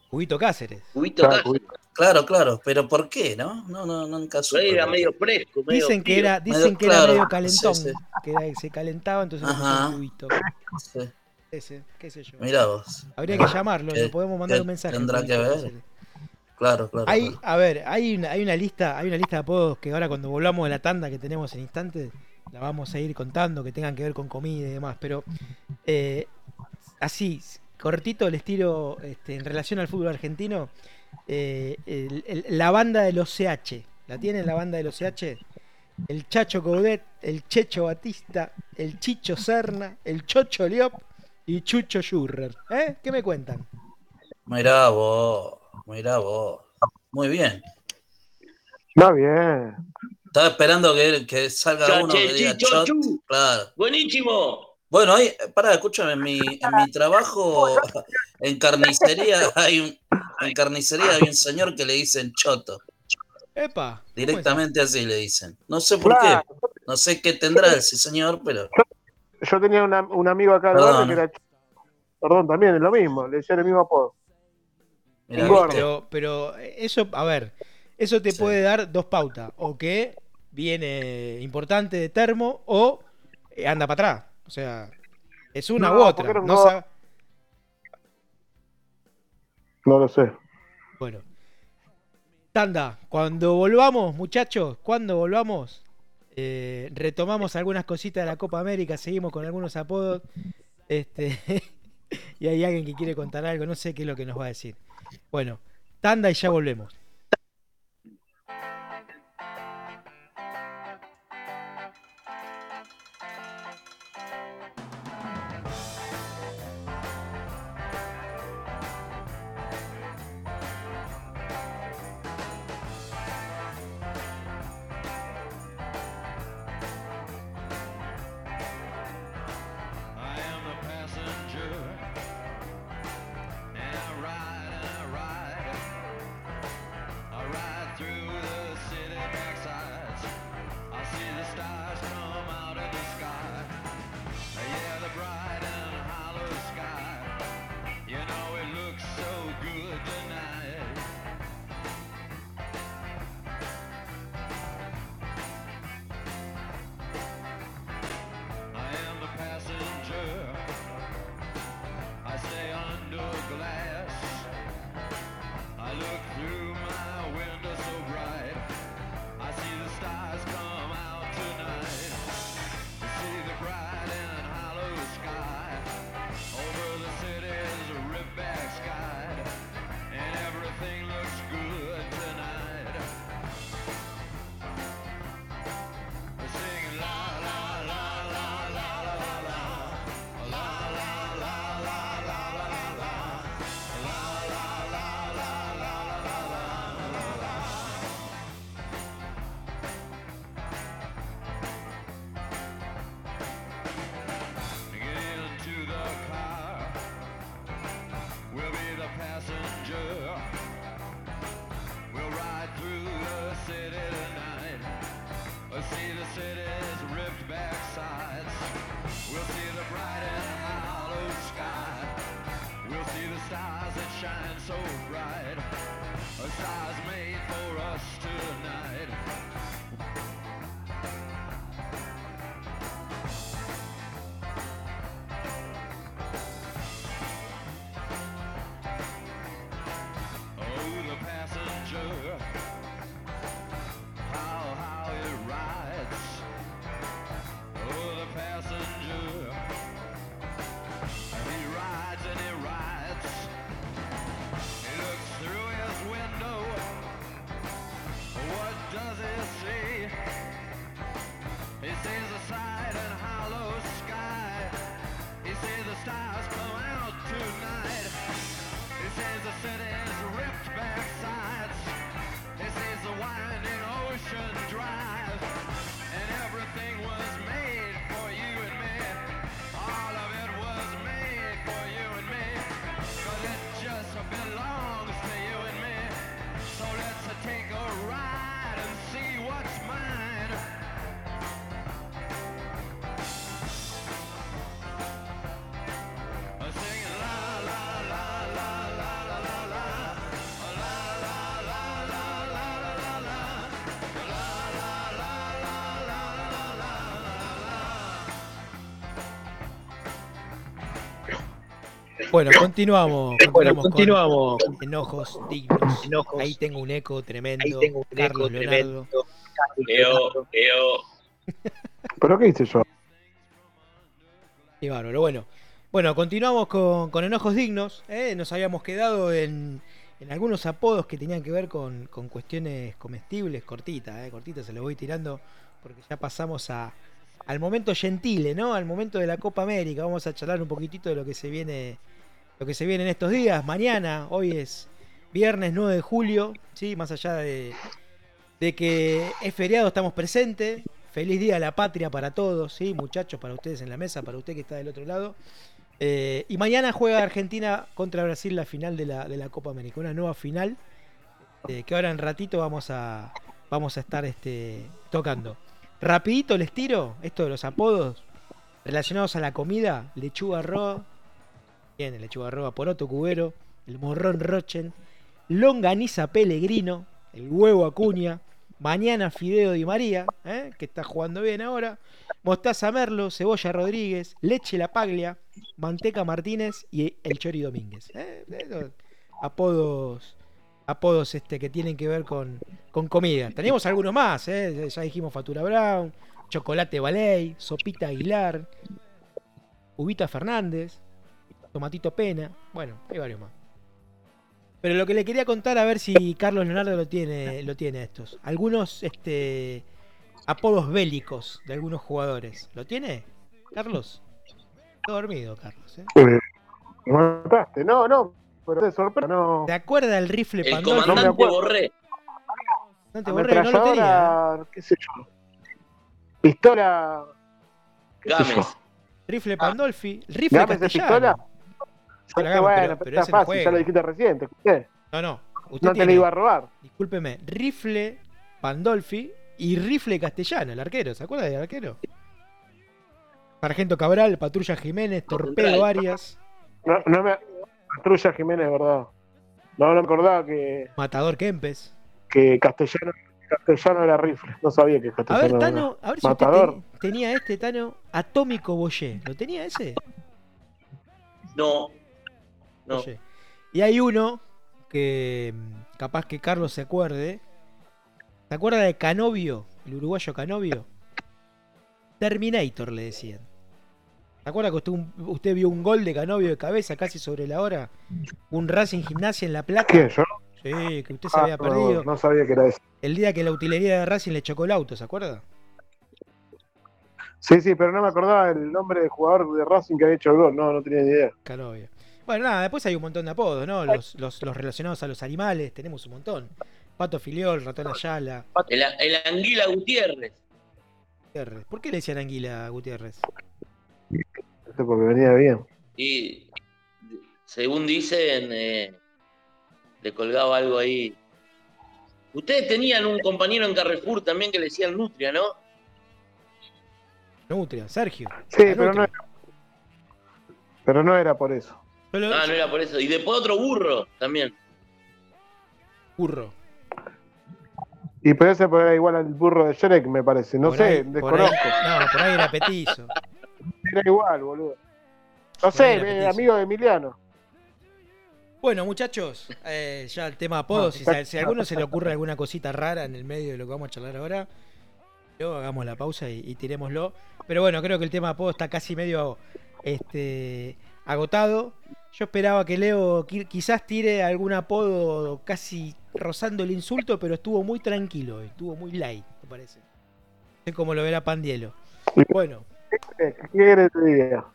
Speaker 2: Cubito Cáceres.
Speaker 4: Cubito Cáceres.
Speaker 3: Claro, claro, pero ¿por qué, no? No, no, nunca
Speaker 4: supe. Era medio fresco,
Speaker 2: Dicen que era, dicen que era medio calentón, que se calentaba, entonces Ajá. cubito. Sí. Ese, qué sé yo.
Speaker 3: Mirá vos.
Speaker 2: Habría que llamarlo, le podemos mandar un mensaje.
Speaker 3: Tendrá que ver. Claro, claro.
Speaker 2: Hay, A ver, hay una, hay una lista, hay una lista de apodos que ahora cuando volvamos de la tanda que tenemos en instantes, la vamos a ir contando, que tengan que ver con comida y demás, pero eh, así, cortito el estilo este, en relación al fútbol argentino, eh, la banda de los CH. ¿La tienen la banda de los CH? El Chacho Coudet, el Checho Batista, el Chicho Serna, el Chocho Liop y Chucho Schurrer. ¿Eh? ¿Qué me cuentan?
Speaker 3: Mirá vos, mirá vos. Muy bien.
Speaker 5: Está bien.
Speaker 3: Estaba esperando que, salga uno que diga Chot. Claro.
Speaker 4: Buenísimo.
Speaker 3: Bueno, ahí, para, escúchame, en mi, en mi trabajo en carnicería hay un, en carnicería hay un señor que le dicen choto.
Speaker 2: Epa.
Speaker 3: Directamente así le dicen. No sé por qué. No sé qué tendrá ese señor, pero.
Speaker 5: Yo, tenía un amigo acá Perdón. que era Perdón, también es lo mismo, le decía el mismo apodo.
Speaker 2: Pero, pero eso, a ver, eso te puede dar dos pautas. O que viene importante de termo o anda para atrás. O sea, es una u otra. No,
Speaker 5: no lo sé.
Speaker 2: Bueno. Tanda, cuando volvamos, muchachos, cuando volvamos, eh, retomamos algunas cositas de la Copa América, seguimos con algunos apodos. Este, y hay alguien que quiere contar algo, no sé qué es lo que nos va a decir. Bueno, tanda y ya volvemos. Bueno, continuamos. Continuamos, enojos dignos. Ahí tengo un eco tremendo. Ahí tengo un Carlos eco Leonardo.
Speaker 4: Tremendo.
Speaker 5: ¿Pero qué hice yo?
Speaker 2: Y bárbaro, bueno. Bueno, continuamos con, con enojos dignos. ¿eh? Nos habíamos quedado en, en, algunos apodos que tenían que ver con, con cuestiones comestibles, cortitas, ¿eh? cortitas, se los voy tirando porque ya pasamos a, al momento gentile, ¿no? Al momento de la Copa América. Vamos a charlar un poquitito de lo que se viene, lo que se viene en estos días. Mañana, hoy es viernes 9 de julio, ¿sí? Más allá de, de que es feriado, estamos presentes. Feliz día a la patria para todos, ¿sí? Muchachos, para ustedes en la mesa, para usted que está del otro lado. Eh, y mañana juega Argentina contra Brasil la final de la, de la Copa América, una nueva final eh, que ahora en ratito vamos a, vamos a estar este, tocando. Rapidito les tiro esto de los apodos relacionados a la comida. Lechuga roja. Bien, lechuga roja, poroto cubero, el morrón rochen, longaniza pellegrino, el huevo acuña, mañana fideo di María, ¿eh? que está jugando bien ahora, mostaza merlo, cebolla Rodríguez, leche la paglia, manteca Martínez y el chori Domínguez. ¿eh? Apodos apodos este, que tienen que ver con, con comida. Tenemos algunos más, ¿eh? ya dijimos Fatura Brown, Chocolate Ballet, Sopita Aguilar, Ubita Fernández, Tomatito Pena, bueno, hay varios más. Pero lo que le quería contar a ver si Carlos Leonardo lo tiene, lo tiene estos. Algunos este, apodos bélicos de algunos jugadores. ¿Lo tiene, Carlos? Está dormido, Carlos. ¿eh?
Speaker 5: No, no, pero de sorpresa no.
Speaker 2: ¿Te acuerdas del rifle
Speaker 4: El Pandolfi? comandante no me Borré.
Speaker 2: Comandante Borré, no lo tenía.
Speaker 5: ¿Qué sé yo? Pistola.
Speaker 4: Gámez.
Speaker 2: Rifle Pandolfi. Rifle ¿Gámez
Speaker 5: castellano. de pistola? Bueno, pero, pero está fácil, ya lo dijiste reciente. ¿Qué?
Speaker 2: No, no.
Speaker 5: Usted no te lo iba a robar.
Speaker 2: Discúlpeme. Rifle Pandolfi y rifle castellano, el arquero. ¿Se acuerda del arquero? Sargento Cabral, Patrulla Jiménez, Torpedo Arias.
Speaker 5: No, no me, Patrulla Jiménez, verdad. No, me acordaba que.
Speaker 2: Matador Kempes.
Speaker 5: Que Castellano, Castellano era rifle. No sabía que Castellano
Speaker 2: A ver, Tano, a ver si usted tenía este Tano Atómico Boyé. ¿Lo tenía ese?
Speaker 4: No. No.
Speaker 2: Y hay uno que mm, capaz que Carlos se acuerde. ¿Se acuerda de Canovio? El uruguayo Canovio. Terminator le decían. ¿Se acuerda que usted, vio un gol de Canovio de cabeza casi sobre la hora? Un Racing Gimnasia en La Plata.
Speaker 5: ¿Quién, yo?
Speaker 2: Sí, que usted se había ah, perdido.
Speaker 5: No, sabía que era eso.
Speaker 2: El día que la utilería de Racing le chocó el auto, ¿se acuerda?
Speaker 5: Sí, sí, pero no me acordaba el nombre del jugador de Racing que había hecho el gol. No, no tenía ni idea.
Speaker 2: Canovio. Bueno, nada, después hay un montón de apodos, ¿no? Los, los, relacionados a los animales, tenemos un montón. Pato Filiol, Ratón Ayala.
Speaker 4: El, el Anguila Gutiérrez.
Speaker 2: ¿Por qué le decían Anguila Gutiérrez?
Speaker 5: porque venía bien.
Speaker 4: Y según dicen, eh, le colgaba algo ahí. Ustedes tenían un compañero en Carrefour también que le decían Nutria, ¿no?
Speaker 2: Nutria, Sergio.
Speaker 5: Sí, pero no, era, pero no era por eso.
Speaker 4: Ah, no era por eso. Y después otro burro también.
Speaker 2: Burro.
Speaker 5: Y puede ser igual al burro de Shrek, me parece. No sé, desconozco.
Speaker 2: no, por ahí era petizo.
Speaker 5: Era igual, boludo. No sé, eh, amigo de Emiliano.
Speaker 2: Bueno, muchachos, eh, ya el tema apodos. si, a alguno se le ocurre alguna cosita rara en el medio de lo que vamos a charlar ahora, luego hagamos la pausa y, y tirémoslo. Pero bueno, creo que el tema apodo está casi medio este, agotado. Yo esperaba que Leo quizás tire algún apodo casi rozando el insulto, pero estuvo muy tranquilo, estuvo muy light, me parece. No sé cómo lo verá Pandielo. Bueno,
Speaker 5: ¿Qué quieres que diga?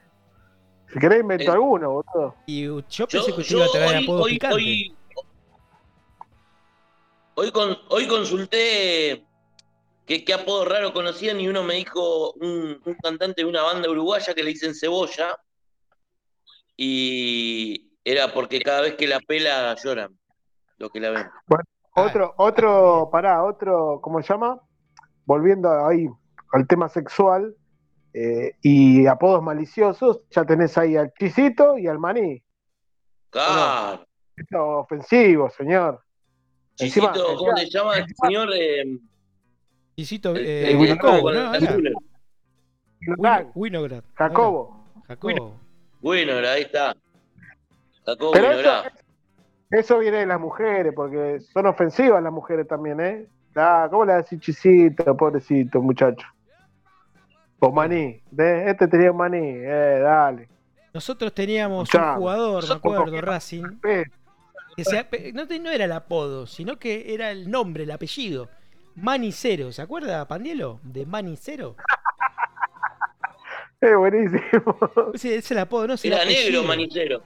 Speaker 5: Si querés invento eh, alguno, boludo.
Speaker 2: Y yo pensé que usted iba a traer apodo hoy, picante.
Speaker 4: Hoy, hoy, con, hoy consulté qué, qué, apodo raro conocían y uno me dijo un, un, cantante de una banda uruguaya que le dicen cebolla y era porque cada vez que la pela lloran lo que la ven.
Speaker 5: Bueno, otro, otro, pará, otro, ¿cómo se llama? Volviendo ahí al tema sexual, eh, y apodos maliciosos, ya tenés ahí al Chisito y al Maní.
Speaker 4: Claro.
Speaker 5: ofensivo, señor.
Speaker 4: Chisito, ¿cómo se llama el señor? Eh,
Speaker 2: Chisito, eh, Jacobo, ¿no?
Speaker 5: Winograd. Jacobo.
Speaker 2: Jacobo.
Speaker 4: Winograd, ahí está.
Speaker 5: Pero eso, viene de las mujeres, porque son ofensivas las mujeres también, ¿eh? Ah, ¿Cómo le decís chisito, pobrecito muchacho? O maní, ¿ves? Este tenía un maní, eh, dale.
Speaker 2: Nosotros teníamos un jugador, me acuerdo, Racing. Que no, no, era el apodo, sino que era el nombre, el apellido. Manicero, ¿se acuerda, Pandielo? De Manicero.
Speaker 5: Es buenísimo.
Speaker 2: Sí, es el apodo, no
Speaker 4: sé. Era negro, Manicero.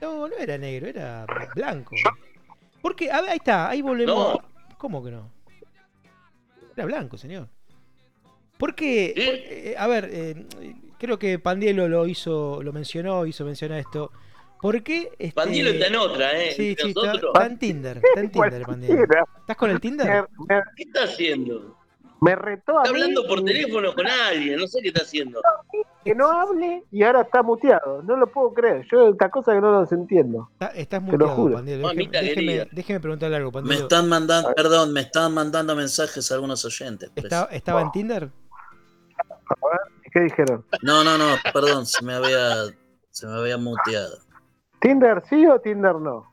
Speaker 2: No, no era negro, era blanco. Porque, a ver, ahí está, ahí volvemos. ¿Cómo que no? Era blanco, señor. Porque, eh, a ver, eh, creo que Pandielo lo hizo, lo mencionó, hizo mencionar esto. ¿Por qué?
Speaker 4: Este... Pandielo está en otra, ¿eh?
Speaker 2: Sí, sí, está, en Tinder. Está en Tinder, Pandielo. ¿Estás con el Tinder?
Speaker 4: ¿Qué está haciendo?
Speaker 5: Me retó
Speaker 4: a Está hablando por teléfono con alguien, no sé qué está haciendo.
Speaker 5: Que no hable y ahora está muteado. No lo puedo creer. Yo esta cosa que no los entiendo.
Speaker 2: estás muteado, Pandielo. Déjeme, déjeme, preguntarle algo.
Speaker 3: Me están mandando, perdón, me están mandando mensajes a algunos oyentes.
Speaker 2: ¿Estaba en Tinder?
Speaker 5: A ver, ¿qué dijeron?
Speaker 3: No, no, no, perdón, se me había, se me había muteado.
Speaker 5: ¿Tinder sí o Tinder no?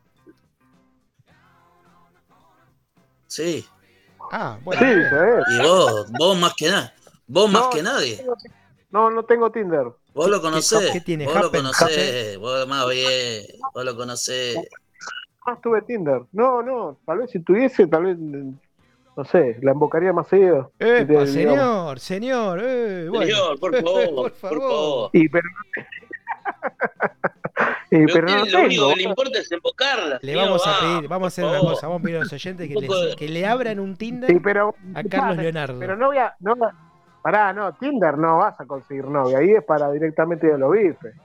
Speaker 3: Sí.
Speaker 2: Ah, bueno. Sí,
Speaker 3: y vos, vos más que nada. Vos más que nadie.
Speaker 5: No, no tengo Tinder.
Speaker 3: Vos lo conocés. ¿Qué, tiene? Vos lo conocés. Vos más bien. Vos lo conocés.
Speaker 5: Más tuve Tinder. No, no. Tal vez si tuviese, tal vez. No sé, la invocaría más seguido.
Speaker 2: Eh, señor, señor. Eh,
Speaker 4: Señor, por favor. por favor.
Speaker 5: Y pero.
Speaker 4: Eh, pero, no lo, único que le importa es invocarla.
Speaker 2: Le vamos a pedir, vamos a hacer una cosa, vamos a pedir a los oyentes que, que le abran un Tinder a Carlos Leonardo.
Speaker 5: Pero no voy a, no, pará, no, Tinder no vas a conseguir novia, ahí es para directamente de los bifes.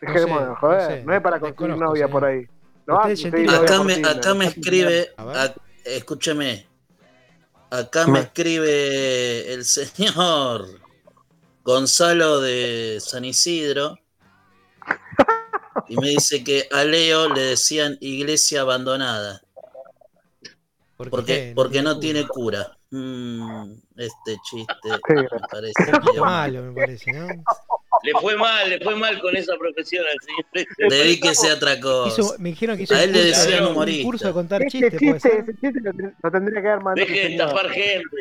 Speaker 5: Dejemos de joder, no, es para conseguir novia por ahí.
Speaker 3: acá, me, acá me escribe, escúcheme, acá me escribe el señor Gonzalo de San Isidro y me dice que a Leo le decían iglesia abandonada. porque, porque no tiene cura. Mm, este chiste me parece.
Speaker 2: malo, me parece, ¿no?
Speaker 4: Le fue mal, le fue mal con esa profesión al
Speaker 3: señor. Dedíquese a otra cosa.
Speaker 2: me dijeron que hizo
Speaker 3: a él le decían
Speaker 2: un, un curso de contar
Speaker 5: este
Speaker 2: chistes.
Speaker 5: Chiste, ese chiste lo, tendría que.
Speaker 4: Deje de estafar gente.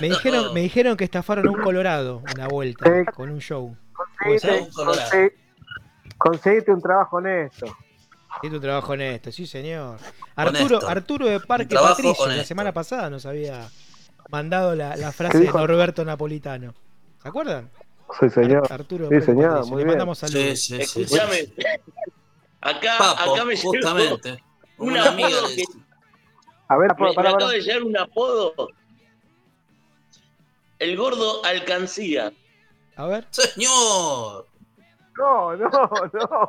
Speaker 2: me, dijeron, me dijeron que estafaron a un Colorado una vuelta con un show.
Speaker 5: Conseguiste, un trabajo honesto.
Speaker 2: Conseguiste un trabajo honesto, sí señor. Arturo, Arturo de Parque Patricio, la semana pasada nos había mandado la, la frase de Norberto Napolitano. ¿Se acuerdan?
Speaker 5: Sí, señor.
Speaker 2: Arturo
Speaker 5: sí, señor, muy
Speaker 2: Le mandamos saludos.
Speaker 3: Sí,
Speaker 4: sí, Escuchame. Acá, acá me
Speaker 3: justamente.
Speaker 4: una amiga que...
Speaker 5: A ver,
Speaker 4: me, para, acaba de llegar un apodo. El gordo alcancía.
Speaker 2: A ver.
Speaker 3: Señor.
Speaker 5: No, no, no.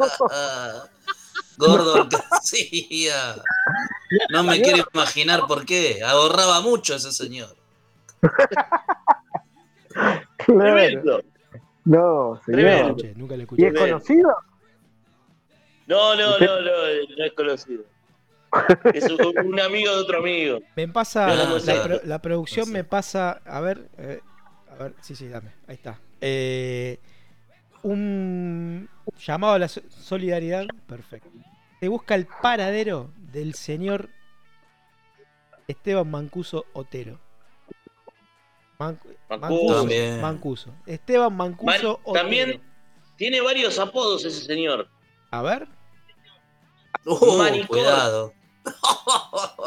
Speaker 3: Gordo alcancía. No me quiero imaginar por qué. Ahorraba mucho ese señor.
Speaker 5: Claro. No, señor.
Speaker 2: Nunca le escuché.
Speaker 5: ¿Y es conocido?
Speaker 4: No, no, no, no, no es conocido. Es un, amigo de otro amigo.
Speaker 2: Me pasa, la, producción me pasa, a ver, eh, a ver, sí, sí, dame, ahí está. Eh, un llamado a la solidaridad, perfecto. Se busca el paradero del señor Esteban Mancuso Otero. Mancuso, Mancuso. Esteban Mancuso Otero.
Speaker 4: También tiene varios apodos ese señor.
Speaker 2: A ver.
Speaker 3: Uh, cuidado.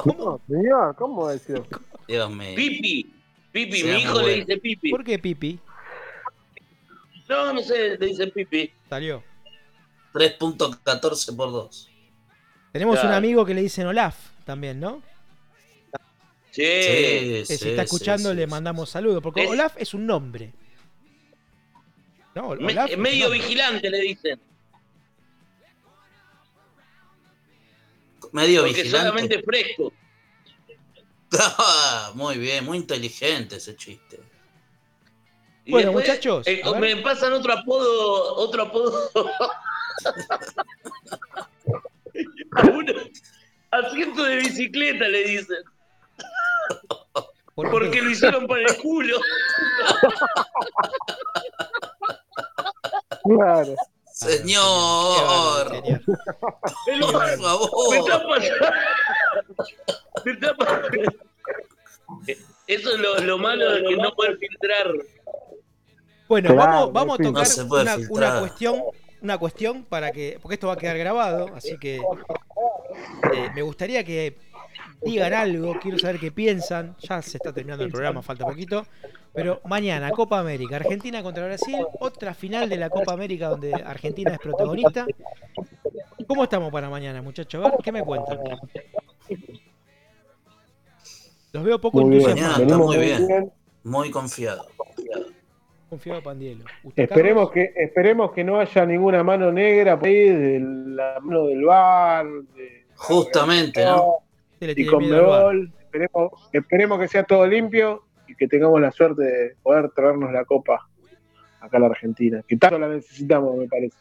Speaker 5: ¿Cómo, señor? ¿Cómo decir?
Speaker 3: Dios mío.
Speaker 4: Pipi. Pipi, mi hijo le dice Pipi.
Speaker 2: ¿Por qué Pipi?
Speaker 4: No, no sé, le dice Pipi.
Speaker 2: Salió.
Speaker 3: 3.14 por 2.
Speaker 2: Tenemos un amigo que le dicen Olaf también, ¿no?
Speaker 4: Sí.
Speaker 2: sí si está escuchando, le mandamos saludos. Porque Olaf es un nombre.
Speaker 4: No, Olaf medio vigilante le dicen.
Speaker 3: Medio
Speaker 4: Porque vigilante. solamente fresco.
Speaker 3: Muy bien, muy inteligente ese chiste.
Speaker 2: bueno, muchachos.
Speaker 4: Eh, me pasan otro apodo, otro apodo. asiento de bicicleta le dicen. Porque lo hicieron para el culo.
Speaker 3: Claro. Señor. Por favor.
Speaker 4: Eso es lo, lo, malo de que no poder filtrar.
Speaker 2: Bueno, vamos, vamos a tocar una, una, cuestión, una cuestión para que, porque esto va a quedar grabado, así que eh, me gustaría que digan algo, quiero saber qué piensan. Ya se está terminando el programa, falta poquito. Pero mañana, Copa América, Argentina contra Brasil, otra final de la Copa América donde Argentina es protagonista. ¿Cómo estamos para mañana, muchachos? A ver, ¿qué me cuentan? Los veo poco
Speaker 3: entusiasmados. muy bien. Muy confiado.
Speaker 2: Confiado Pandielo.
Speaker 5: Esperemos que, esperemos que no haya ninguna mano negra por ahí de la mano del bar.
Speaker 3: Justamente, ¿no?
Speaker 5: Y con esperemos, esperemos que sea todo limpio y que tengamos la suerte de poder traernos la copa acá a la Argentina, que tanto la necesitamos, me parece.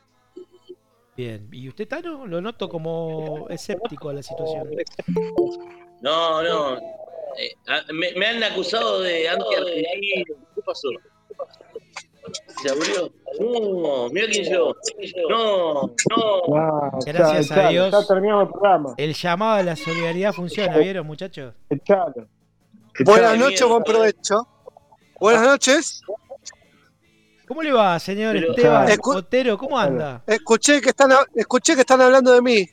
Speaker 2: Bien, ¿y usted, Tano? Lo noto como escéptico a la situación.
Speaker 4: No, no. Eh, me, han acusado de anti-argentino. ¿Qué pasó? ¿Se abrió? No, mira quién llegó. No, no.
Speaker 2: Gracias a Dios. Ya terminamos el programa. El llamado a la solidaridad funciona, ¿vieron, muchachos?
Speaker 5: Echalo.
Speaker 10: Buenas noches, buen provecho. Buenas noches.
Speaker 2: ¿Cómo le va, señor Esteban Otero? ¿Cómo anda?
Speaker 10: Escuché que están, escuché que están hablando de mí.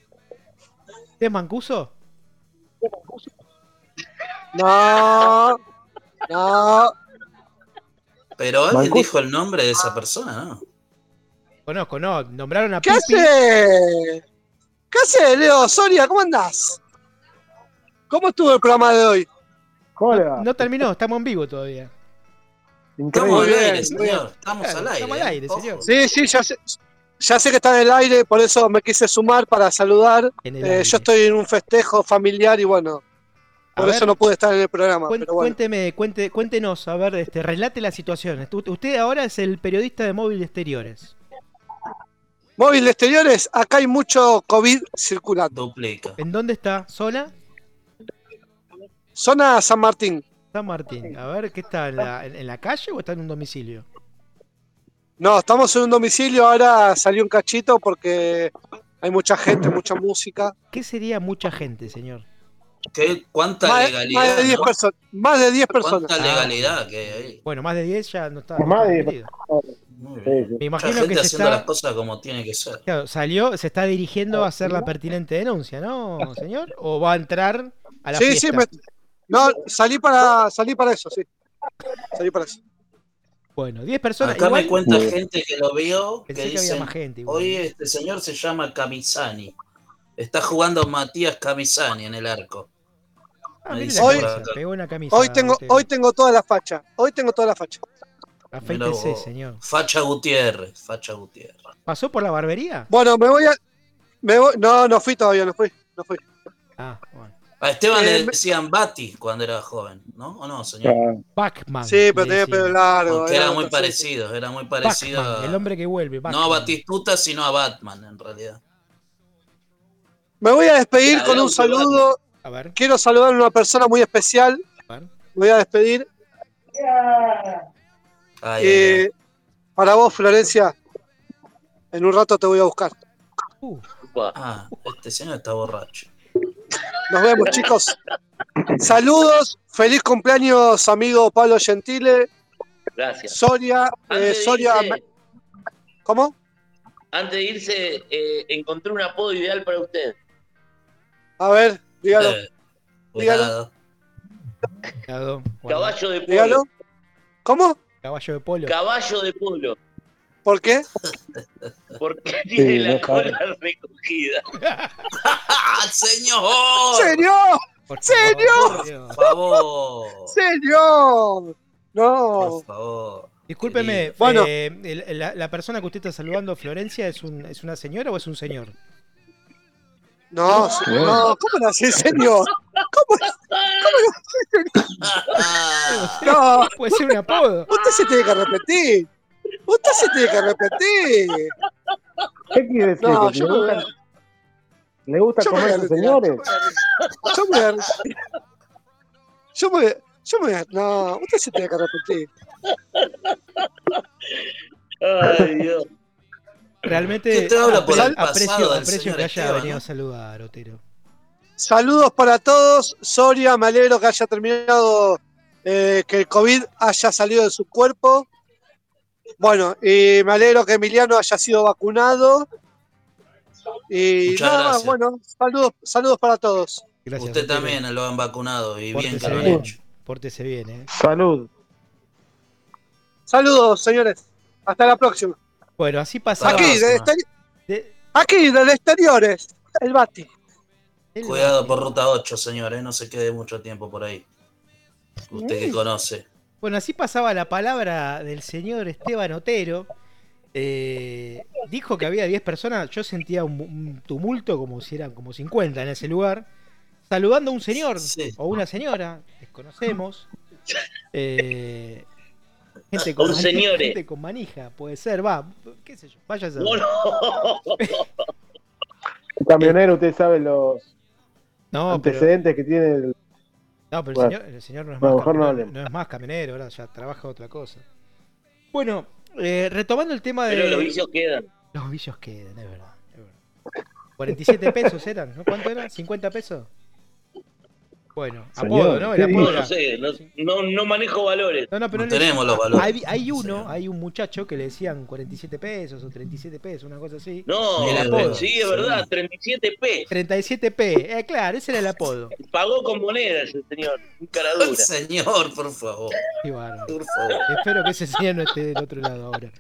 Speaker 2: ¿Es Mancuso?
Speaker 10: No, no.
Speaker 3: Pero alguien dijo el nombre de esa persona, ¿no?
Speaker 2: Conozco, no. Nombraron a
Speaker 10: ¿Qué hace? ¿Qué hace, Leo? Soria, ¿cómo andás? ¿Cómo estuvo el programa de hoy?
Speaker 2: ¿Cómo No, terminó, estamos en vivo todavía.
Speaker 3: Estamos al aire, señor. Estamos al aire. Estamos al aire,
Speaker 10: señor. Sí, sí, ya sé. Ya sé que está en el aire, por eso me quise sumar para saludar. Eh, yo estoy en un festejo familiar y bueno, por eso no pude estar en el programa.
Speaker 2: Cuénteme, cuente, cuéntenos, a ver, este, relate la situación. Usted ahora es el periodista de Móvil de Exteriores.
Speaker 10: Móvil de Exteriores, acá hay mucho COVID circulando.
Speaker 2: ¿En dónde está? ¿Zona?
Speaker 10: Zona San Martín.
Speaker 2: San Martín. A ver, ¿qué está? ¿En la, calle o está en un domicilio?
Speaker 10: No, estamos en un domicilio. Ahora salió un cachito porque hay mucha gente, mucha música.
Speaker 2: ¿Qué sería mucha gente, señor?
Speaker 3: ¿Qué, ¿Cuánta legalidad?
Speaker 10: Más de 10 personas. Más de 10 personas.
Speaker 3: ¿Cuánta legalidad que hay?
Speaker 2: Bueno, más de 10 ya no está.
Speaker 5: Más de 10
Speaker 2: Me imagino que se
Speaker 3: haciendo
Speaker 2: está...
Speaker 3: las cosas como tiene que ser.
Speaker 2: Claro, salió, se está dirigiendo a hacer la pertinente denuncia, ¿no, señor? ¿O va a entrar a la
Speaker 10: sí,
Speaker 2: fiesta?
Speaker 10: Sí, me... no, salí para, salí para eso, sí. Salí para eso.
Speaker 2: Bueno, 10 personas.
Speaker 3: Acá me cuenta gente que lo vio que, dice, hoy este señor se llama Camisani. Está jugando Matías Camisani en el arco.
Speaker 10: Ah, hoy, pegó una camisa, hoy, tengo, hoy tengo toda la facha. Hoy tengo toda la facha.
Speaker 2: Afeítese, señor.
Speaker 3: Facha Gutiérrez, Facha Gutiérrez.
Speaker 2: ¿Pasó por la barbería?
Speaker 10: Bueno, me voy a. Me voy, no, no fui todavía, no fui. No fui.
Speaker 3: Ah, bueno. A Esteban le eh, decían Bati cuando era joven, ¿no? ¿O no, señor?
Speaker 2: Bachman.
Speaker 10: Sí, pero tenía pelo largo.
Speaker 3: Porque era, muy parecido, era muy parecido.
Speaker 2: el hombre que vuelve.
Speaker 3: No a Batistuta, sino a Batman, en realidad.
Speaker 10: Me voy a despedir con un saludo. A ver. Quiero saludar a una persona muy especial. Me voy a despedir. Eh, para vos, Florencia, en un rato te voy a buscar.
Speaker 3: Uh. Ah, este señor está borracho.
Speaker 10: Nos vemos, chicos. Saludos, feliz cumpleaños, amigo Pablo Gentile.
Speaker 4: Gracias.
Speaker 10: Soria, eh, Soria. ¿Cómo?
Speaker 4: Antes de irse, eh, encontré un apodo ideal para usted.
Speaker 10: A ver, dígalo. Eh, dígalo.
Speaker 4: Caballo de polo.
Speaker 10: Dígalo. ¿Cómo?
Speaker 2: Caballo de polo.
Speaker 4: Caballo de polo.
Speaker 10: ¿Por qué?
Speaker 4: Porque tiene la cola recogida.
Speaker 3: ¡Señor!
Speaker 10: ¡Señor! ¡Señor!
Speaker 3: Por favor.
Speaker 10: ¡Señor! No.
Speaker 3: Por favor.
Speaker 2: Discúlpeme, bueno, eh, la, la, persona que usted está saludando, Florencia, ¿es, un, ¿es una señora o es un señor?
Speaker 10: No, no, ¿cómo no hace señor? ¿Cómo, cómo
Speaker 2: no No. Puede ser un apodo.
Speaker 10: Usted se tiene que repetir. Usted se tiene que repetir.
Speaker 5: ¿Qué quiere decir? No, yo ¿Le, gusta, ¿Le gusta comer a los señores?
Speaker 10: Yo me voy a... Yo me, yo me No, usted se tiene que repetir.
Speaker 4: Ay, Dios.
Speaker 2: Realmente
Speaker 3: te habla por el
Speaker 2: aprecio, aprecio que haya venido a saludar, Otero.
Speaker 10: Saludos para todos. Soria, me alegro que haya terminado, eh, que el COVID haya salido de su cuerpo. Bueno, y me alegro que Emiliano haya sido vacunado. Y nada más, bueno, saludos, saludos para todos.
Speaker 3: Usted también lo han vacunado y bien que lo han hecho.
Speaker 2: Pórtese bien, ¿eh?
Speaker 5: Salud.
Speaker 10: Saludos, señores. Hasta la próxima.
Speaker 2: Bueno, así pasaba.
Speaker 10: Aquí, de... Aquí, desde exteriores. El Bati.
Speaker 3: Cuidado por ruta 8, señores. No se quede mucho tiempo por ahí. Usted que conoce.
Speaker 2: Bueno, así pasaba la palabra del señor Esteban Otero. Eh, dijo que había 10 personas. Yo sentía un, tumulto como si eran como 50 en ese lugar. Saludando a un señor o una señora. Desconocemos. Eh, gente, con manija, gente con manija, puede ser. Va, qué sé yo. Vaya a ser.
Speaker 5: camionero, usted sabe los antecedentes que tiene el
Speaker 2: no, pero el, señor, no es, más, camionero, no, es más camionero, ahora ya trabaja otra cosa. Bueno, eh, retomando el tema de.
Speaker 4: Pero los vicios quedan.
Speaker 2: Los vicios quedan, es verdad. Es verdad. 47 pesos eran, ¿no? ¿Cuánto eran? ¿50 pesos? Bueno, apodo, ¿no? El apodo
Speaker 4: no sé, no, no, manejo valores.
Speaker 3: No, no, pero no tenemos los valores.
Speaker 2: Hay, hay, uno, hay un muchacho que le decían 47 pesos o 37 pesos, una cosa así.
Speaker 4: No, el apodo. sí, es verdad, 37p.
Speaker 2: 37p, eh, claro, ese era el apodo.
Speaker 4: Pagó con monedas el señor, un caradura.
Speaker 3: Señor, por favor.
Speaker 2: Qué bueno. Por favor. Espero que ese señor no esté del otro lado ahora.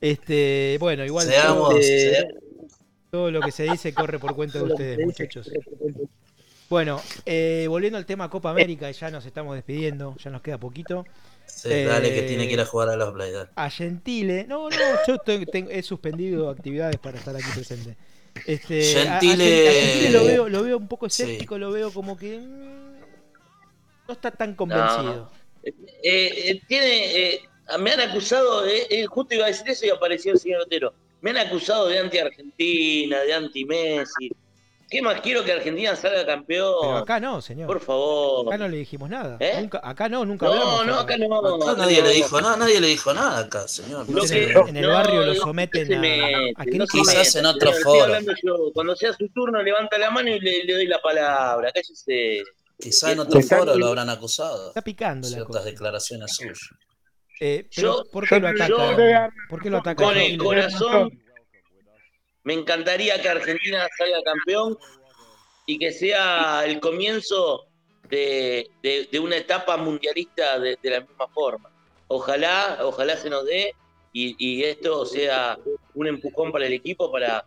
Speaker 2: Este, bueno, igual
Speaker 3: Seamos, todo,
Speaker 2: todo lo que se dice corre por cuenta de ustedes, muchachos. Bueno, eh, volviendo al tema Copa América, ya nos estamos despidiendo, ya nos queda poquito.
Speaker 3: Sí, dale que tiene que ir a jugar a los Players.
Speaker 2: A Gentile, no, no, yo he suspendido actividades para estar aquí presente. Este, Gentile... lo, veo, lo veo un poco escéptico, lo veo como que mm, no está tan convencido.
Speaker 4: Eh, eh, tiene, me han acusado, justo iba a decir eso y apareció el señor Otero. Me han acusado de anti-Argentina, de anti-Messi ¿Qué más quiero que Argentina salga campeón?
Speaker 2: Pero acá no, señor.
Speaker 4: Por favor.
Speaker 2: Acá no le dijimos nada. ¿Eh? acá no, nunca
Speaker 4: no,
Speaker 2: hablamos.
Speaker 4: No, acá no.
Speaker 3: Acá nadie le dijo nada, nadie le dijo nada acá, señor.
Speaker 2: en, el barrio lo someten a, a,
Speaker 3: no Quizás en otro foro.
Speaker 4: Cuando sea su turno, levanta la mano y le, doy la palabra. Cállese.
Speaker 3: Quizás en otro foro lo habrán acusado.
Speaker 2: Está picando
Speaker 3: la Ciertas declaraciones suyas.
Speaker 2: Eh, pero, ¿Por qué lo ataca? ¿Por qué lo ataca?
Speaker 4: Con el corazón me encantaría que Argentina salga campeón y que sea el comienzo de, una etapa mundialista de, la misma forma. Ojalá, ojalá se nos dé y, esto sea un empujón para el equipo para,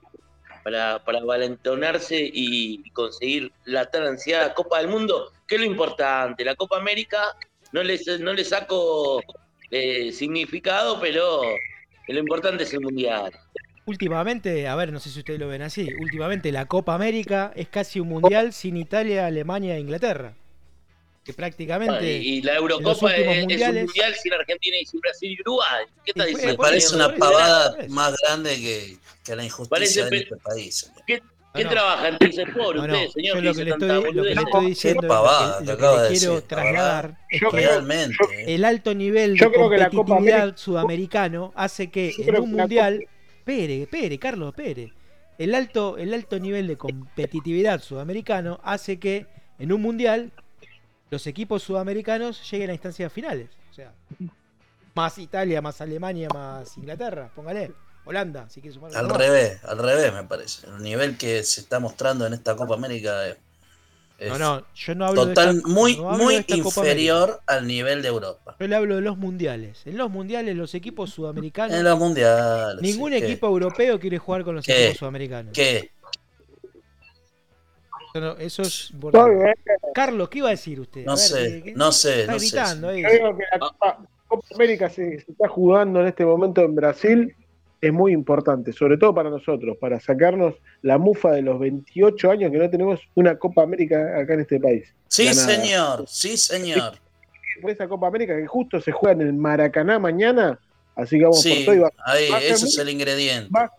Speaker 4: para, valentonarse y, conseguir la tan ansiada Copa del Mundo, que es lo importante. La Copa América no le, no le saco eh, significado, pero lo importante es el Mundial
Speaker 2: últimamente, a ver, no sé si ustedes lo ven así, últimamente la Copa América es casi un mundial sin Italia, Alemania e Inglaterra. Que prácticamente.
Speaker 4: y la Eurocopa es, un mundial sin Argentina y sin Brasil y Uruguay. ¿Qué está diciendo?
Speaker 3: Me parece una pavada más grande que, que la injusticia de este país.
Speaker 4: ¿Qué, ¿Qué trabaja en por usted, señor?
Speaker 2: Yo lo que, le estoy, lo que le estoy diciendo es lo que, le quiero trasladar es que
Speaker 3: realmente,
Speaker 2: el alto nivel de competitividad sudamericano hace que en un mundial Pere, Pere, Carlos Pere. El alto, el alto nivel de competitividad sudamericano hace que en un mundial los equipos sudamericanos lleguen a instancias finales. O sea, más Italia, más Alemania, más Inglaterra, póngale. Holanda, si quieres
Speaker 3: sumar. Al revés, al revés me parece. El nivel que se está mostrando en esta Copa América es
Speaker 2: no, no, yo no hablo
Speaker 3: total, de muy, muy inferior al nivel de Europa.
Speaker 2: Yo le hablo de los mundiales. En los mundiales, los equipos sudamericanos.
Speaker 3: En los mundiales.
Speaker 2: Ningún equipo europeo quiere jugar con los equipos sudamericanos.
Speaker 3: ¿Qué?
Speaker 2: eso es Carlos, ¿qué iba a decir usted?
Speaker 3: No sé, no sé. Está
Speaker 2: gritando
Speaker 5: Ahí. Yo digo que la Copa América se está jugando en este momento en Brasil es muy importante, sobre todo para nosotros, para sacarnos la mufa de los 28 años que no tenemos una Copa América acá en este país.
Speaker 3: Sí, señor, sí, señor.
Speaker 5: Por esa Copa América que justo se juega en el Maracaná mañana, así que vamos por todo.
Speaker 3: ahí, eso es el ingrediente.
Speaker 5: Va,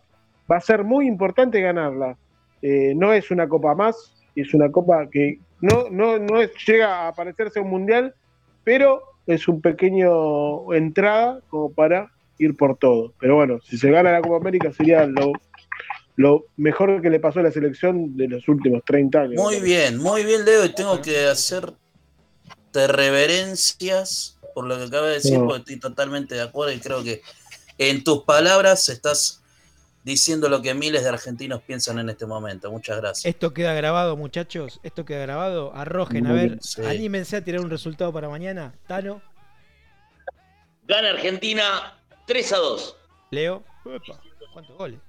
Speaker 5: a ser muy importante ganarla. Eh, no es una Copa más, es una Copa que no, no, no es, llega a parecerse un mundial, pero es un pequeño entrada como para ir por todo. Pero bueno, si se gana la Copa América sería lo, lo mejor que le pasó a la selección de los últimos 30 años.
Speaker 3: Muy bien, muy bien, Leo, y tengo que hacer reverencias por lo que acaba de decir, porque estoy totalmente de acuerdo y creo que en tus palabras estás diciendo lo que miles de argentinos piensan en este momento. Muchas gracias.
Speaker 2: Esto queda grabado, muchachos. Esto queda grabado. Arrojen, a ver, anímense a tirar un resultado para mañana. Tano.
Speaker 4: Gana Argentina 3 a 2.
Speaker 2: Leo. ¿Cuántos goles?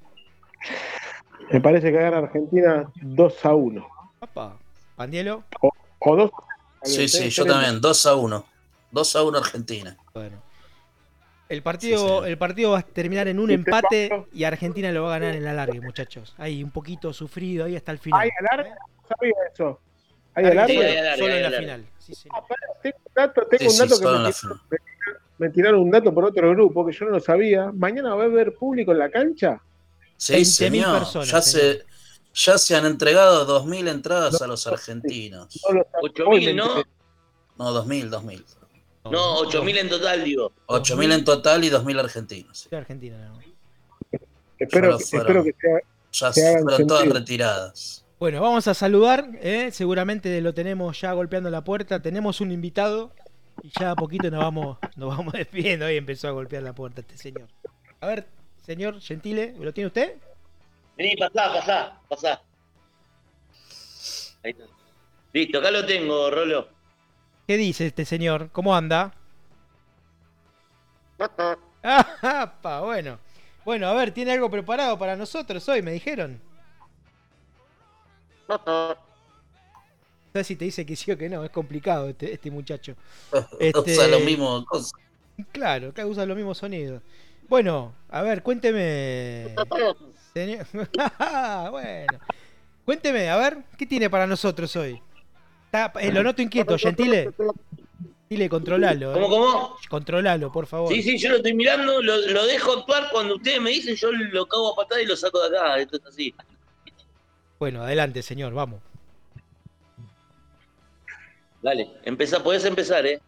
Speaker 5: Me parece que gana Argentina 2 a 1.
Speaker 2: ¿Pandielo?
Speaker 5: O, o 2
Speaker 3: Sí, sí, yo también. 2 a 1. 2 a 1 Argentina.
Speaker 2: Bueno. El partido, el partido va a terminar en un empate y Argentina lo va a ganar en la larga, muchachos. Ahí un poquito sufrido ahí hasta el final.
Speaker 5: ¿Hay alargue? Sabía eso.
Speaker 2: ¿Hay alargue? Solo en la final.
Speaker 5: Ah, tengo un dato, tengo un dato que me me tiraron, un dato por otro grupo que yo no lo sabía. ¿Mañana va a haber público en la cancha?
Speaker 3: Sí, señor. Personas, ya, Se, ya se han entregado 2.000 entradas a los argentinos.
Speaker 4: 8.000, ¿no?
Speaker 3: No, 2.000, 2.000.
Speaker 4: No, 8.000 en total, digo.
Speaker 3: 8.000 en total y 2.000 argentinos.
Speaker 2: Argentina, no.
Speaker 5: Espero, espero que sea,
Speaker 3: ya se fueron todas retiradas.
Speaker 2: Bueno, vamos a saludar, ¿eh? seguramente lo tenemos ya golpeando la puerta, tenemos un invitado y ya a poquito nos vamos, nos vamos despidiendo y empezó a golpear la puerta este señor. A ver, señor Gentile, ¿lo tiene usted?
Speaker 4: Vení, pasá, pasá, pasá. Ahí está. Listo, acá lo tengo, Rolo.
Speaker 2: ¿Qué dice este señor? ¿Cómo anda? Ah, bueno. Bueno, a ver, tiene algo preparado para nosotros hoy, me dijeron. Si te dice que sí o que no, es complicado este, este muchacho.
Speaker 3: Este... usa los mismos
Speaker 2: Claro, que usa los mismos sonidos. Bueno, a ver, cuénteme. Señor... bueno. Cuénteme, a ver, ¿qué tiene para nosotros hoy? Eh, lo noto inquieto, Gentile. Gentile, controlalo.
Speaker 4: ¿Cómo,
Speaker 2: eh.
Speaker 4: cómo?
Speaker 2: Controlalo, por favor.
Speaker 4: Sí, sí, yo lo estoy mirando, lo, dejo actuar. Cuando ustedes me dicen, yo lo cago a patada y lo saco de acá. Esto es así.
Speaker 2: Bueno, adelante, señor, vamos.
Speaker 4: Dale, empezá, podés empezar, ¿eh?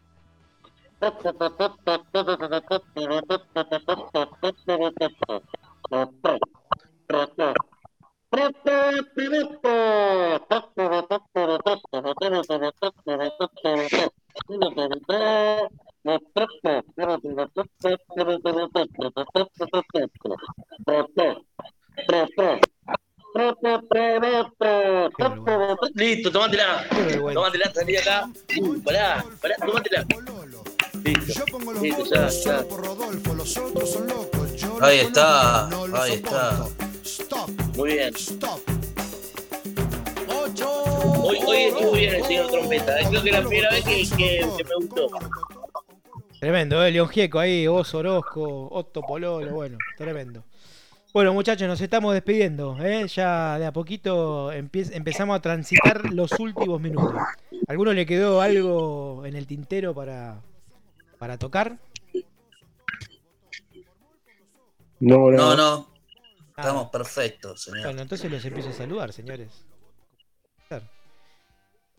Speaker 4: Listo, tomátela. Tomátela, salí acá. Uh, pará, pará, tomátela. Listo. Listo, ya, ya.
Speaker 3: Ahí está, ahí está.
Speaker 4: Muy bien. Hoy, hoy estuvo bien el señor Trompeta. ¿eh? Creo que es la primera vez que, que, me gustó.
Speaker 2: Tremendo, ¿eh? León Gieco ahí, vos Orozco, Otto Pololo, bueno, tremendo. Bueno, muchachos, nos estamos despidiendo. ¿eh? Ya de a poquito empezamos a transitar los últimos minutos. ¿Alguno le quedó algo en el tintero para, para tocar?
Speaker 3: No, no. no. Estamos perfectos, señor.
Speaker 2: Bueno, entonces los empiezo a saludar, señores.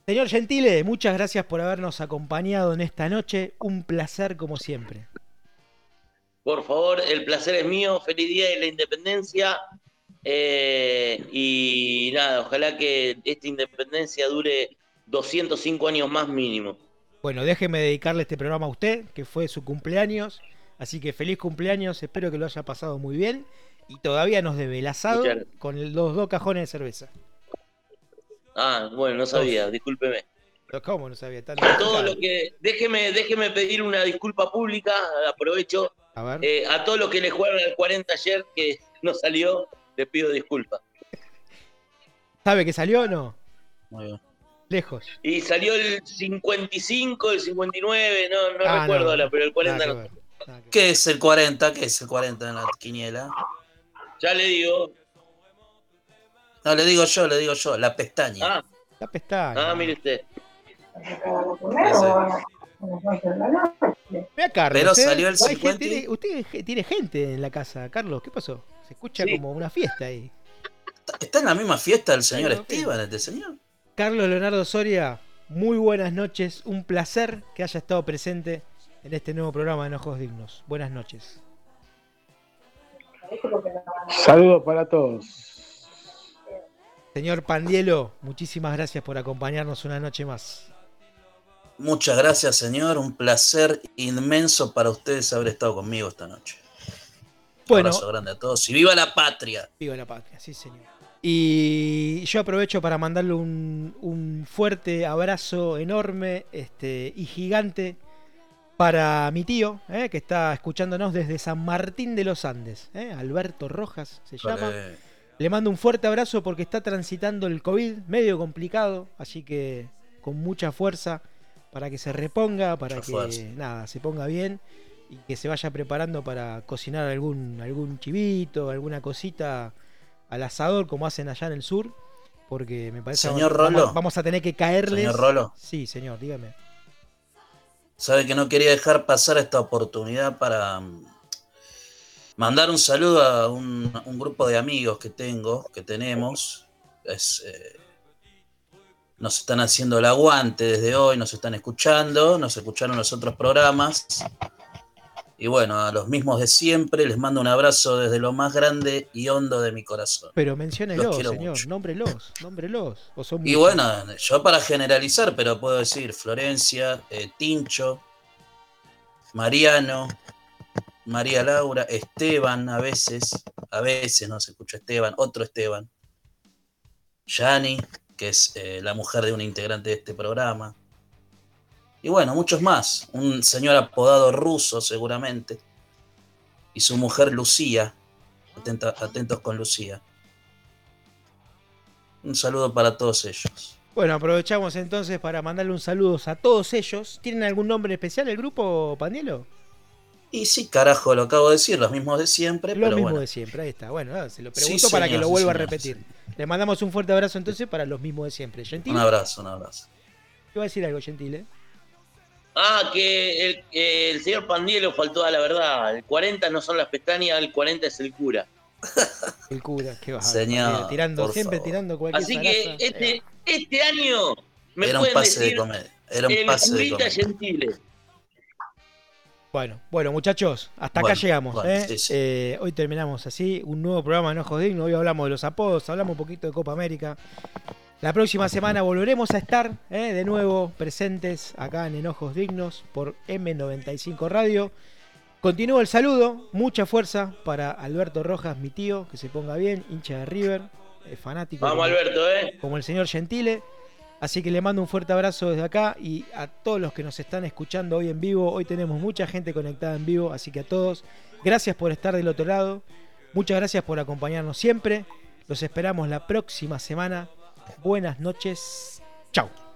Speaker 2: Señor Gentile, muchas gracias por habernos acompañado en esta noche. Un placer como siempre.
Speaker 4: Por favor, el placer es mío. Feliz día de la independencia. Eh, y nada, ojalá que esta independencia dure 205 años más mínimo.
Speaker 2: Bueno, déjeme dedicarle este programa a usted, que fue su cumpleaños. Así que feliz cumpleaños, espero que lo haya pasado muy bien y todavía nos debe el asado con los dos cajones de cerveza.
Speaker 4: Ah, bueno, no sabía, discúlpeme.
Speaker 2: ¿Cómo no sabía?
Speaker 4: todo lo que. Déjeme, déjeme pedir una disculpa pública, aprovecho. A ver. Eh, a todos los que le jugaron al 40 ayer que no salió, les pido disculpas.
Speaker 2: ¿Sabe que salió o no?
Speaker 3: Muy bien.
Speaker 2: Lejos.
Speaker 4: Y salió el 55, el 59, no, no ah, recuerdo ahora, pero el 40 no.
Speaker 3: ¿Qué es el 40? ¿Qué es el 40 en la quiniela?
Speaker 4: Ya le digo.
Speaker 3: No, le digo yo, le digo yo, la pestaña.
Speaker 4: Ah,
Speaker 2: la pestaña.
Speaker 4: Ah, mire usted.
Speaker 2: Vea, Carlos.
Speaker 3: Pero salió el 50.
Speaker 2: usted tiene gente en la casa, Carlos. ¿Qué pasó? Se escucha como una fiesta ahí.
Speaker 3: Está, en la misma fiesta el señor Esteban, este señor.
Speaker 2: Carlos Leonardo Soria, muy buenas noches. Un placer que haya estado presente en este nuevo programa de Enojos Dignos. Buenas noches.
Speaker 5: Saludos para todos.
Speaker 2: Señor Pandielo, muchísimas gracias por acompañarnos una noche más.
Speaker 3: Muchas gracias, señor. Un placer inmenso para ustedes haber estado conmigo esta noche. Bueno, un abrazo grande a todos y viva la patria.
Speaker 2: Viva la patria, sí, señor. Y yo aprovecho para mandarle un, fuerte abrazo enorme este, y gigante para mi tío, eh, que está escuchándonos desde San Martín de los Andes. Eh, Alberto Rojas se llama. Le mando un fuerte abrazo porque está transitando el COVID, medio complicado, así que con mucha fuerza para que se reponga, para que nada, se ponga bien y que se vaya preparando para cocinar algún, algún chivito, alguna cosita al asador como hacen allá en el sur, porque me parece
Speaker 3: señor vamos,
Speaker 2: vamos, a tener que caerles.
Speaker 3: Señor Rolo.
Speaker 2: Sí, señor, dígame.
Speaker 3: Sabe que no quería dejar pasar esta oportunidad para mm, mandar un saludo a un, grupo de amigos que tengo, que tenemos. Eh, nos están haciendo el aguante desde hoy, nos están escuchando, nos escucharon los otros programas. Y bueno, a los mismos de siempre les mando un abrazo desde lo más grande y hondo de mi corazón.
Speaker 2: Pero menciónelos, señor, nómbrelos, nómbrelos.
Speaker 3: y bueno, yo para generalizar, pero puedo decir Florencia, eh, Tincho, Mariano, María Laura, Esteban a veces, a veces no se escucha Esteban, otro Esteban, Yani, que es eh, la mujer de un integrante de este programa. Y bueno, muchos más. Un señor apodado ruso seguramente. Y su mujer Lucía. atentos con Lucía. Un saludo para todos ellos.
Speaker 2: Bueno, aprovechamos entonces para mandarle un saludo a todos ellos. ¿Tienen algún nombre especial el grupo, Pandielo?
Speaker 3: Y sí, carajo, lo acabo de decir, los mismos de siempre.
Speaker 2: Los mismos de siempre, ahí está. Bueno, se lo pregunto para que lo vuelva a repetir. Le mandamos un fuerte abrazo entonces para los mismos de siempre.
Speaker 3: Un abrazo, un abrazo.
Speaker 2: Te voy a decir algo, Gentile.
Speaker 4: Ah, que el, señor Pandielo faltó a la verdad. El 40 no son las pestañas, el 40 es el cura.
Speaker 2: El cura, qué va.
Speaker 3: Señor,
Speaker 2: tirando, siempre tirando cualquier
Speaker 4: Así que este, este año me Era un pase decir de comedia. Era un pase de. Gentile.
Speaker 2: Bueno, bueno, muchachos, hasta acá llegamos. ¿eh? Eh, hoy terminamos así, un nuevo programa de Enojos Dignos. Hoy hablamos de los apodos, hablamos un poquito de Copa América. La próxima semana volveremos a estar ¿eh? de nuevo presentes acá en Enojos Dignos por M95 Radio. Continúo el saludo, mucha fuerza para Alberto Rojas, mi tío, que se ponga bien, hincha de River, fanático.
Speaker 4: Vamos, Alberto, ¿eh?
Speaker 2: Como el señor Gentile. Así que le mando un fuerte abrazo desde acá y a todos los que nos están escuchando hoy en vivo. Hoy tenemos mucha gente conectada en vivo, así que a todos, gracias por estar del otro lado. Muchas gracias por acompañarnos siempre. Los esperamos la próxima semana Buenas noches. Chao.